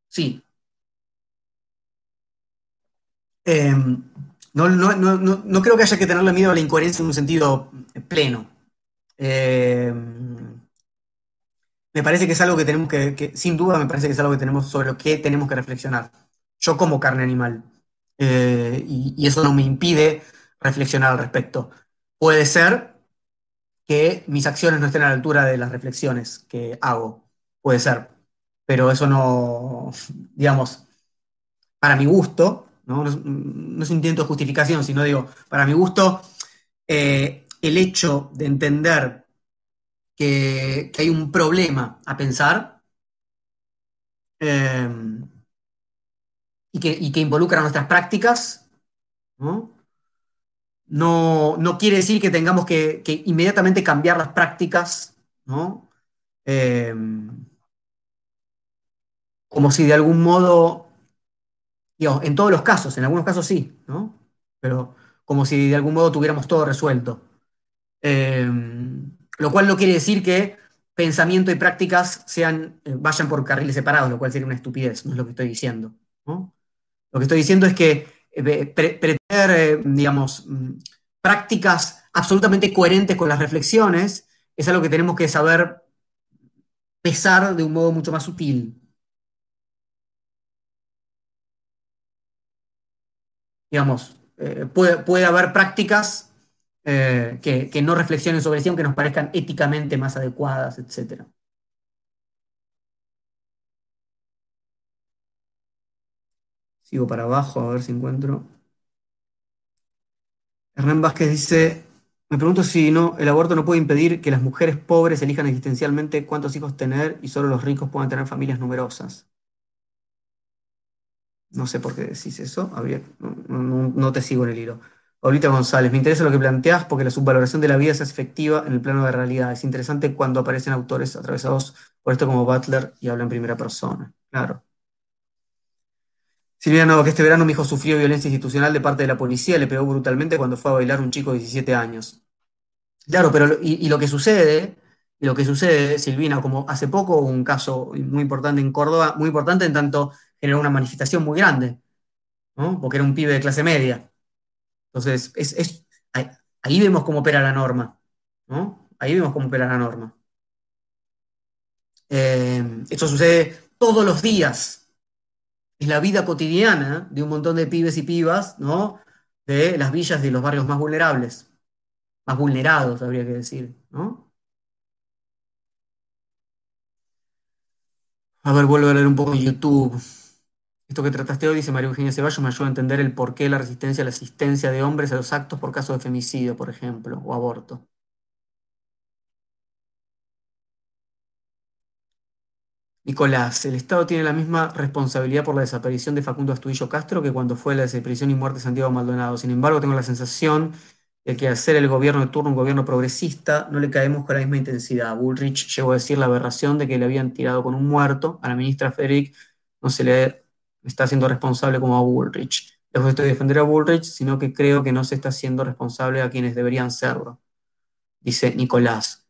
sí. Em, no, creo que haya que tenerle miedo a la incoherencia en un sentido pleno. Em, me parece que es algo que tenemos que, sin duda, me parece que es algo que tenemos sobre lo que tenemos que reflexionar. Yo como carne animal. Eh, y eso no me impide reflexionar al respecto. Puede ser que mis acciones no estén a la altura de las reflexiones que hago. Puede ser. Pero eso no, digamos, para mi gusto, no, es, un intento de justificación, sino digo, para mi gusto, eh, el hecho de entender que, hay un problema a pensar eh, y, que, y, que, involucra nuestras prácticas, ¿no? No, quiere decir que tengamos que, inmediatamente cambiar las prácticas, ¿no? Eh, como si de algún modo, digamos, en todos los casos, en algunos casos sí, ¿no? Pero como si de algún modo tuviéramos todo resuelto. Eh, lo cual no quiere decir que pensamiento y prácticas sean, eh, vayan por carriles separados, lo cual sería una estupidez, no es lo que estoy diciendo. ¿no? Lo que estoy diciendo es que pretender, eh, digamos, mm, prácticas absolutamente coherentes con las reflexiones es algo que tenemos que saber pesar de un modo mucho más sutil. Digamos, eh, puede, haber prácticas que, que, no reflexionen sobre sí, aunque nos parezcan éticamente más adecuadas, etc. Sigo para abajo a ver si encuentro. Hernán Vázquez dice, me pregunto si no, el aborto no puede impedir que las mujeres pobres elijan existencialmente cuántos hijos tener y solo los ricos puedan tener familias numerosas. No sé por qué decís eso, no, te sigo en el hilo. Paulita González, me interesa lo que planteas porque la subvaloración de la vida es efectiva en el plano de realidad. Es interesante cuando aparecen autores atravesados por esto como Butler y hablan en primera persona. Claro. Silvia que este verano mi hijo sufrió violencia institucional de parte de la policía, le pegó brutalmente cuando fue a bailar un chico de 17 años. Claro, pero y, lo que sucede, y lo que sucede, Silvina, como hace poco hubo un caso muy importante en Córdoba, muy importante en tanto generó una manifestación muy grande, ¿no? porque era un pibe de clase media. Entonces, es, ahí, vemos cómo opera la norma, ¿no? Ahí vemos cómo opera la norma. Eh, esto sucede todos los días, es la vida cotidiana de un montón de pibes y pibas, ¿no? De las villas de los barrios más vulnerables, más vulnerados, habría que decir, ¿no? A ver, vuelvo a leer un poco YouTube. Esto que trataste hoy, dice María Eugenia Ceballos, me ayuda a entender el porqué de la resistencia a la asistencia de hombres a los actos por caso de femicidio, por ejemplo, o aborto. Nicolás, el Estado tiene la misma responsabilidad por la desaparición de Facundo Astudillo Castro que cuando fue la desaparición y muerte de Santiago Maldonado. Sin embargo, tengo la sensación de que ser el gobierno de turno un gobierno progresista, no le caemos con la misma intensidad. Bullrich llegó a decir la aberración de que le habían tirado con un muerto. A la ministra Federic no se le está haciendo responsable como a Bullrich. Lejos de defender a Bullrich, sino que creo que no se está haciendo responsable a quienes deberían serlo, dice Nicolás.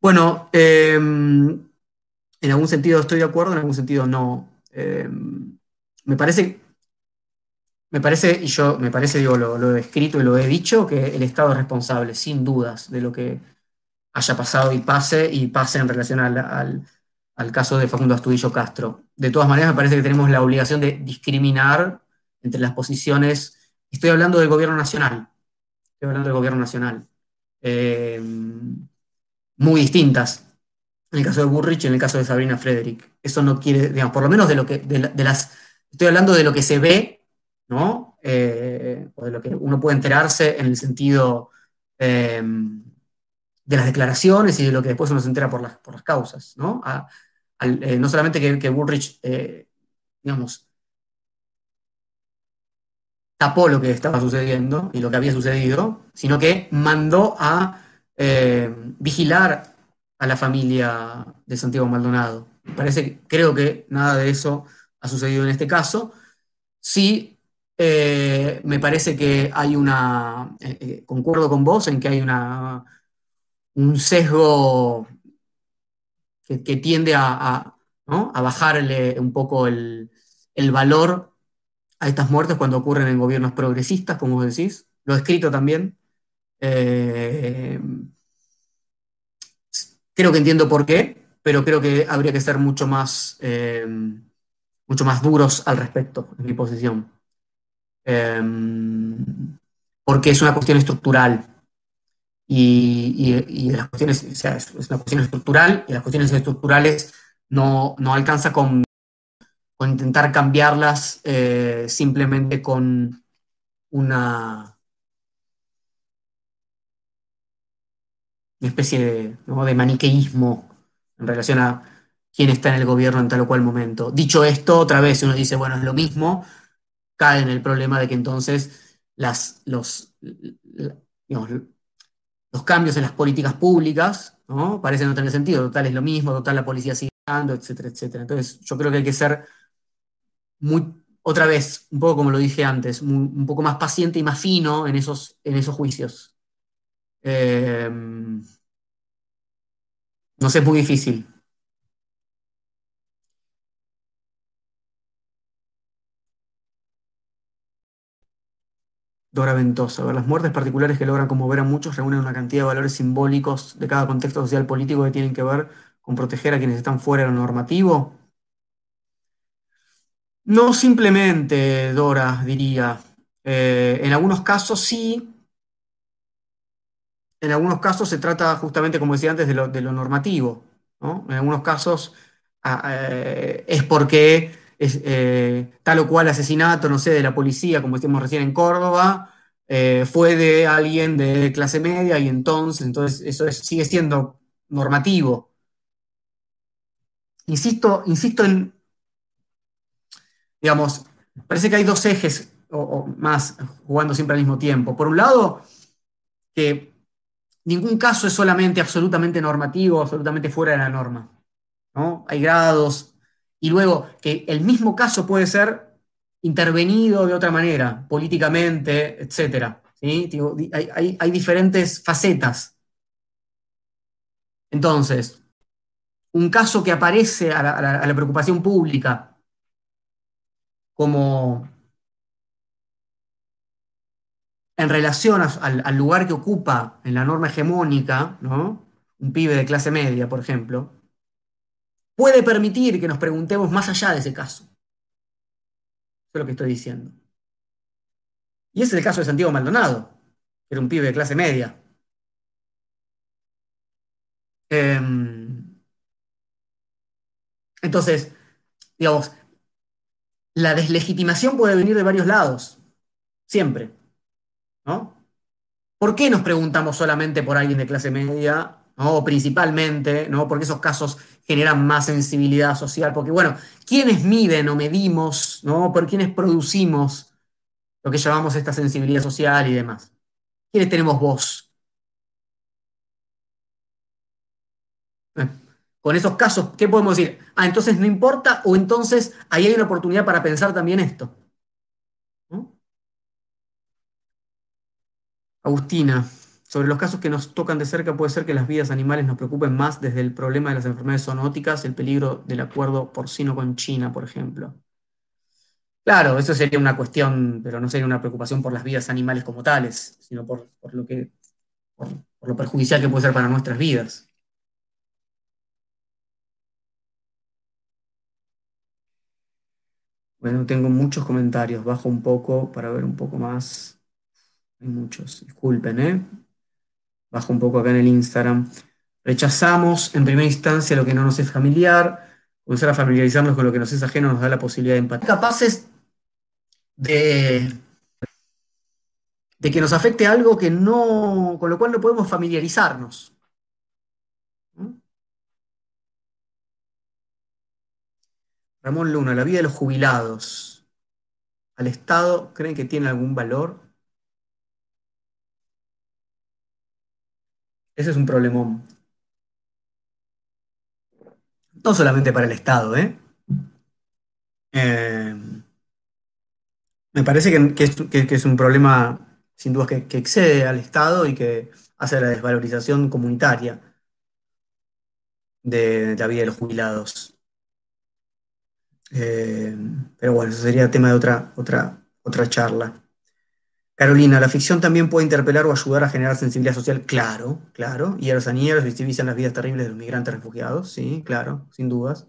Bueno, eh, en algún sentido estoy de acuerdo, en algún sentido no. Eh, me parece, me parece, y yo me parece, digo, lo, he escrito y lo he dicho, que el Estado es responsable, sin dudas, de lo que haya pasado y pase, y pase en relación al, al caso de Facundo Astudillo Castro. De todas maneras, me parece que tenemos la obligación de discriminar entre las posiciones. Estoy hablando del gobierno nacional. Estoy hablando del gobierno nacional. Eh, muy distintas. En el caso de Burrich y en el caso de Sabrina Frederick. Eso no quiere, digamos, por lo menos de lo que, de, las, estoy hablando de lo que se ve, ¿no? Eh, o de lo que uno puede enterarse en el sentido eh, de las declaraciones y de lo que después uno se entera por las, por las causas, ¿no? Eh, no solamente que, que Bullrich, eh, digamos, tapó lo que estaba sucediendo y lo que había sucedido, sino que mandó a vigilar a la familia de Santiago Maldonado. Parece, creo que nada de eso ha sucedido en este caso. Sí, me parece que hay una, concuerdo con vos en que hay una, un sesgo que, tiende a, bajarle un poco el, valor a estas muertes cuando ocurren en gobiernos progresistas, como vos decís. Lo he escrito también. Creo que entiendo por qué, pero creo que habría que ser mucho más, eh, mucho más duros al respecto, en mi posición. Eh, porque es una cuestión estructural y, las cuestiones, o sea, es una cuestión estructural y las cuestiones estructurales no, no alcanza con, con intentar cambiarlas eh, simplemente con una, una especie de, maniqueísmo en relación a quién está en el gobierno en tal o cual momento. Dicho esto, otra vez uno dice, bueno, es lo mismo, cae en el problema de que entonces los cambios en las políticas públicas, ¿no? Parecen no tener sentido, total es lo mismo, total la policía sigue dando, etcétera, etcétera. Entonces, yo creo que hay que ser muy, otra vez, un poco como lo dije antes, un poco más paciente y más fino en esos, en esos juicios. Eh, no sé, es muy difícil. Dora Ventosa. las muertes particulares que logran conmover a muchos reúnen una cantidad de valores simbólicos de cada contexto social político que tienen que ver con proteger a quienes están fuera de lo normativo. No simplemente, Dora, diría. Eh, en algunos casos sí. En algunos casos se trata justamente, como decía antes, de lo, normativo. En algunos casos es porque eh, tal o cual asesinato, no sé, de la policía, como decíamos recién en Córdoba, eh, fue de alguien de clase media y entonces, entonces eso sigue siendo normativo. Insisto, insisto en, digamos, parece que hay dos ejes o, más jugando siempre al mismo tiempo. Por un lado, que ningún caso es solamente absolutamente normativo, absolutamente fuera de la norma. ¿no? Hay grados, y luego que el mismo caso puede ser intervenido de otra manera, políticamente, etc. hay, diferentes facetas. Entonces, un caso que aparece a la, preocupación pública como en relación al, lugar que ocupa en la norma hegemónica, un pibe de clase media, por ejemplo, puede permitir que nos preguntemos más allá de ese caso. Eso es lo que estoy diciendo. Y ese es el caso de Santiago Maldonado, que era un pibe de clase media. Em, entonces, digamos, la deslegitimación puede venir de varios lados, siempre. ¿No? ¿Por qué nos preguntamos solamente por alguien de clase media ¿no? principalmente, ¿no? porque esos casos generan más sensibilidad social, porque bueno, ¿quiénes miden o medimos, ¿no? por quiénes producimos lo que llamamos esta sensibilidad social y demás? ¿Quiénes tenemos voz? Con esos casos, ¿qué podemos decir? Ah, entonces no importa, o entonces ahí hay una oportunidad para pensar también esto. Agustina, sobre los casos que nos tocan de cerca, puede ser que las vidas animales nos preocupen más desde el problema de las enfermedades zoonóticas, el peligro del acuerdo porcino con China, por ejemplo. Claro, eso sería una cuestión, pero no sería una preocupación por las vidas animales como tales, sino por, por lo, que, por, por lo perjudicial que puede ser para nuestras vidas. Bueno, tengo muchos comentarios, bajo un poco para ver un poco más. Hay muchos. Disculpen, ¿eh? Bajo un poco acá en el Instagram. Rechazamos en primera instancia lo que no nos es familiar. Comenzar a familiarizarnos con lo que nos es ajeno nos da la posibilidad de empatía. Capaces de, de que nos afecte algo que no, con lo cual no podemos familiarizarnos. ¿no? Ramón Luna, la vida de los jubilados. ¿Al Estado creen que tiene algún valor? Ese es un problemón. No solamente para el Estado, ¿eh? Eh, me parece que, es, un problema, sin duda, que, excede al Estado y que hace la desvalorización comunitaria de, de la vida de los jubilados. Eh, pero bueno, eso sería tema de otra, otra, otra charla. Carolina, ¿la ficción también puede interpelar o ayudar a generar sensibilidad social? Claro, claro. Y a los añeros visibilizan las vidas terribles de los migrantes refugiados, sí, claro, sin dudas.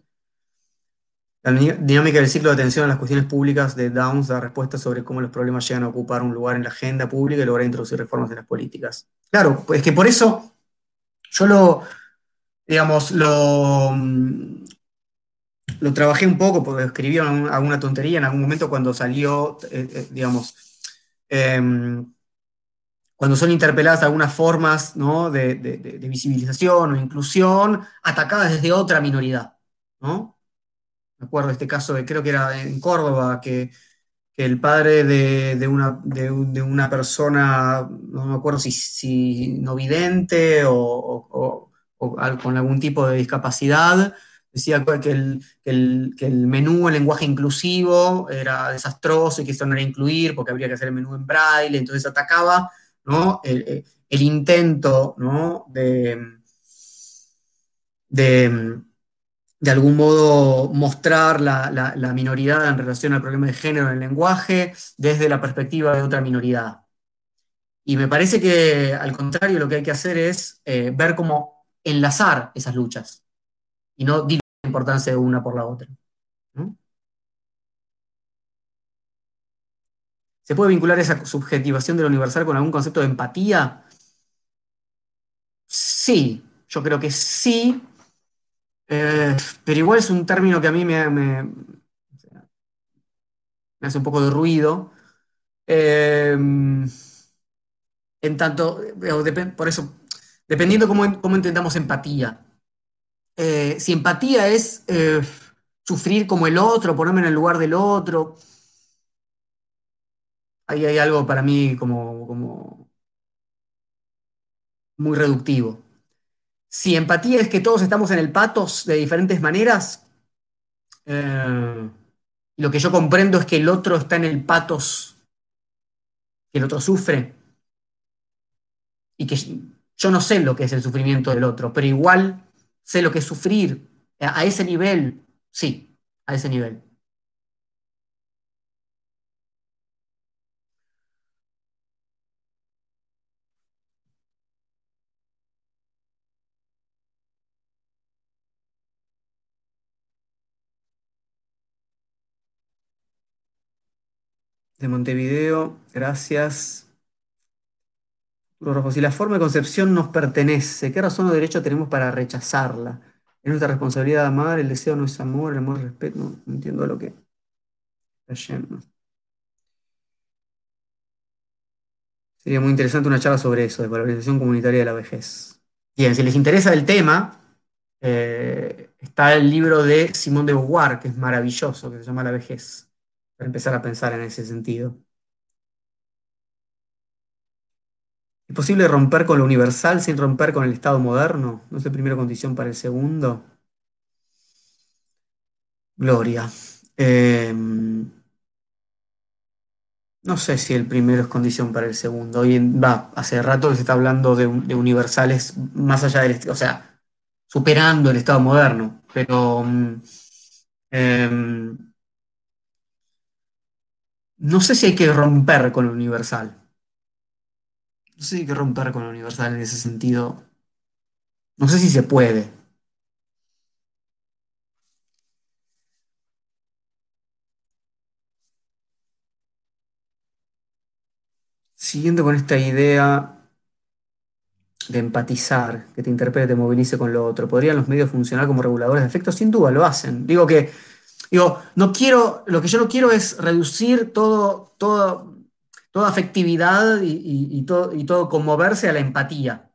La dinámica del ciclo de atención a las cuestiones públicas de Downs da respuesta sobre cómo los problemas llegan a ocupar un lugar en la agenda pública y lograr introducir reformas en las políticas. Claro, es que por eso yo lo, digamos, lo, mm, lo trabajé un poco, porque escribí alguna tontería en algún momento cuando salió, eh, eh, digamos, em, cuando son interpeladas algunas formas, de, de- visibilización o inclusión atacadas desde otra minoridad, ¿no? Me acuerdo de este caso de, creo que era en Córdoba, que, el padre de, una, un- una persona, no me acuerdo si, no vidente o, con algún tipo de discapacidad, decía que el, el, el menú en lenguaje inclusivo era desastroso y que esto no era incluir porque habría que hacer el menú en braille, entonces atacaba, ¿no? el, el- el intento, de, de de algún modo mostrar la, la- minoridad en relación al problema de género en el lenguaje desde la perspectiva de otra minoridad. Y me parece que al contrario lo que hay que hacer es eh, ver cómo enlazar esas luchas y no importancia de una por la otra. ¿Se puede vincular esa subjetivación de lo universal con algún concepto de empatía? Sí, yo creo que sí, eh, pero igual es un término que a mí me, hace un poco de ruido. Eh, en tanto, por eso, dependiendo cómo, cómo entendamos empatía. Eh, si empatía es eh, sufrir como el otro, ponerme en el lugar del otro, ahí hay algo para mí como, muy reductivo. Si empatía es que todos estamos en el patos de diferentes maneras, eh, lo que yo comprendo es que el otro está en el patos, que el otro sufre, y que yo no sé lo que es el sufrimiento del otro, pero igual sé lo que sufrir. A, a ese nivel, sí, a ese nivel. De Montevideo, gracias. Rojo, si la forma de concepción nos pertenece, ¿qué razón o derecho tenemos para rechazarla? Es nuestra responsabilidad amar, el deseo no es amor, el amor es respeto. No, no entiendo lo que está yendo. Sería muy interesante una charla sobre eso, de valorización comunitaria de la vejez. Bien, si les interesa el tema, eh, está el libro de Simón de Beauvoir, que es maravilloso, que se llama La vejez, para empezar a pensar en ese sentido. ¿Es posible romper con lo universal sin romper con el Estado moderno? ¿No es la primera condición para el segundo? Gloria. Eh, no sé si el primero es condición para el segundo. Hoy va, hace rato se está hablando de, universales más allá del, o sea, superando el Estado moderno. Pero mm, eh, no sé si hay que romper con lo universal. No sé qué romper con Universal en ese sentido. No sé si se puede. Siguiendo con esta idea de empatizar, que te interprete, te movilice con lo otro, ¿podrían los medios funcionar como reguladores de efectos? Sin duda lo hacen. Digo que, digo, no quiero, lo que yo no quiero es reducir todo, todo toda afectividad y, todo, conmoverse a la empatía.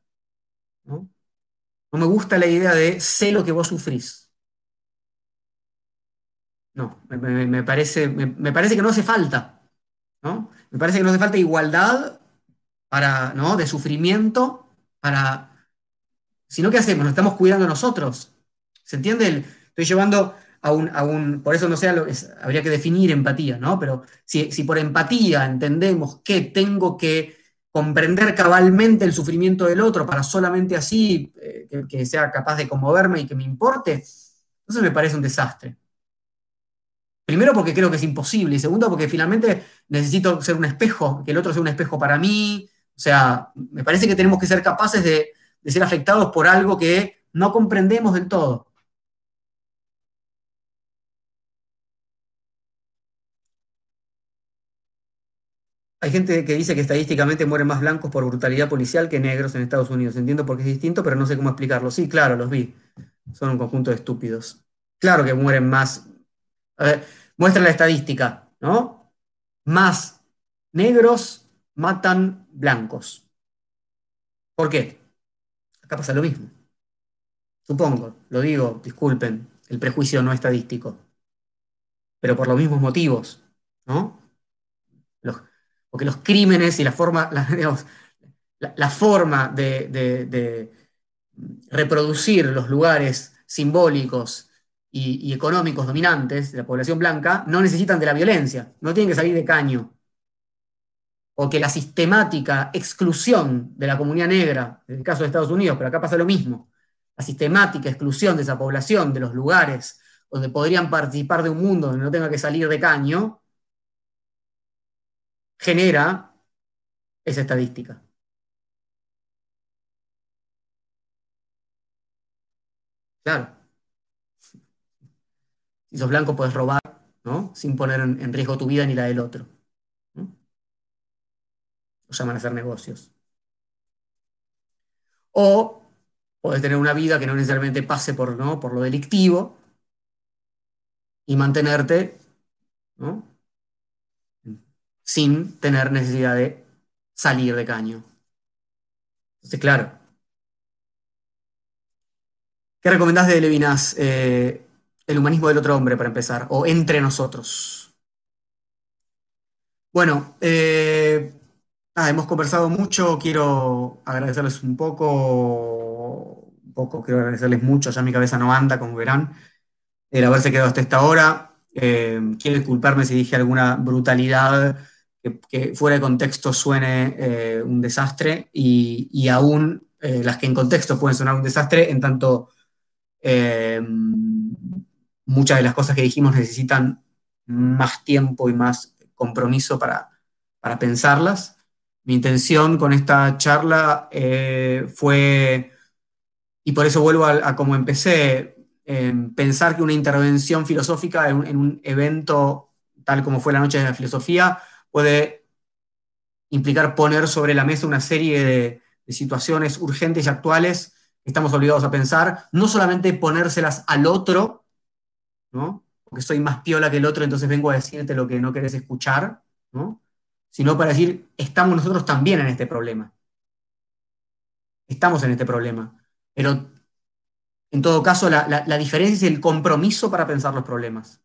¿no? no me gusta la idea de sé lo que vos sufrís. No, me, parece, me, parece que no hace falta. ¿no? Me parece que no hace falta igualdad para, ¿no? de sufrimiento para... Sino, ¿qué hacemos? Nos estamos cuidando nosotros. ¿Se entiende? Estoy llevando a por eso no sé, habría que definir empatía, ¿no? Pero si, por empatía entendemos que tengo que comprender cabalmente el sufrimiento del otro para solamente así eh, que, sea capaz de conmoverme y que me importe, entonces me parece un desastre. Primero porque creo que es imposible y segundo porque finalmente necesito ser un espejo, que el otro sea un espejo para mí. O sea, me parece que tenemos que ser capaces de ser afectados por algo que no comprendemos del todo. Hay gente que dice que estadísticamente mueren más blancos por brutalidad policial que negros en Estados Unidos. Entiendo por qué es distinto, pero no sé cómo explicarlo. Sí, claro, los vi. Son un conjunto de estúpidos. Claro que mueren más. A ver, muestra la estadística, ¿no? Más negros matan blancos. ¿Por qué? Acá pasa lo mismo. Supongo, lo digo, disculpen, el prejuicio no estadístico. Pero por los mismos motivos, ¿no? Porque los crímenes y la forma, la, forma de, reproducir los lugares simbólicos y, económicos dominantes de la población blanca no necesitan de la violencia, no tienen que salir de caño. O que la sistemática exclusión de la comunidad negra, en el caso de Estados Unidos, pero acá pasa lo mismo, la sistemática exclusión de esa población de los lugares donde podrían participar de un mundo donde no tenga que salir de caño, genera esa estadística. Claro. Si sos blanco puedes robar, ¿no? Sin poner en, riesgo tu vida ni la del otro. Lo llaman a hacer negocios. O podés tener una vida que no necesariamente pase por, ¿no? por lo delictivo y mantenerte ¿no? Sin tener necesidad de salir de caño. Entonces, claro. ¿Qué recomendás de Levinas? Eh, el humanismo del otro hombre, para empezar, o entre nosotros. Bueno, eh, hemos conversado mucho, quiero agradecerles un poco, un poco, quiero agradecerles mucho, ya mi cabeza no anda, como verán, el haberse quedado hasta esta hora. Eh, quiero disculparme si dije alguna brutalidad que, fuera de contexto suene eh, un desastre y, aún eh, las que en contexto pueden sonar un desastre, en tanto eh, muchas de las cosas que dijimos necesitan más tiempo y más compromiso para, para pensarlas. Mi intención con esta charla fue, y por eso vuelvo a, como empecé, pensar que una intervención filosófica en un evento tal como fue la Noche de la Filosofía, puede implicar poner sobre la mesa una serie de, situaciones urgentes y actuales que estamos obligados a pensar, no solamente ponérselas al otro, ¿no? porque soy más piola que el otro, entonces vengo a decirte lo que no querés escuchar, ¿no? sino para decir, estamos nosotros también en este problema. Estamos en este problema. Pero en todo caso, la, diferencia es el compromiso para pensar los problemas.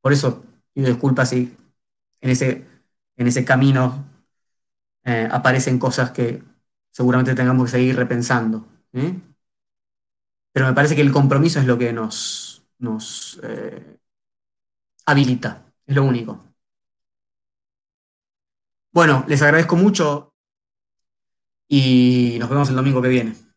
Por eso pido disculpas si en ese, en ese camino eh, aparecen cosas que seguramente tengamos que seguir repensando. ¿eh? Pero me parece que el compromiso es lo que nos, nos eh, habilita, es lo único. Bueno, les agradezco mucho y nos vemos el domingo que viene.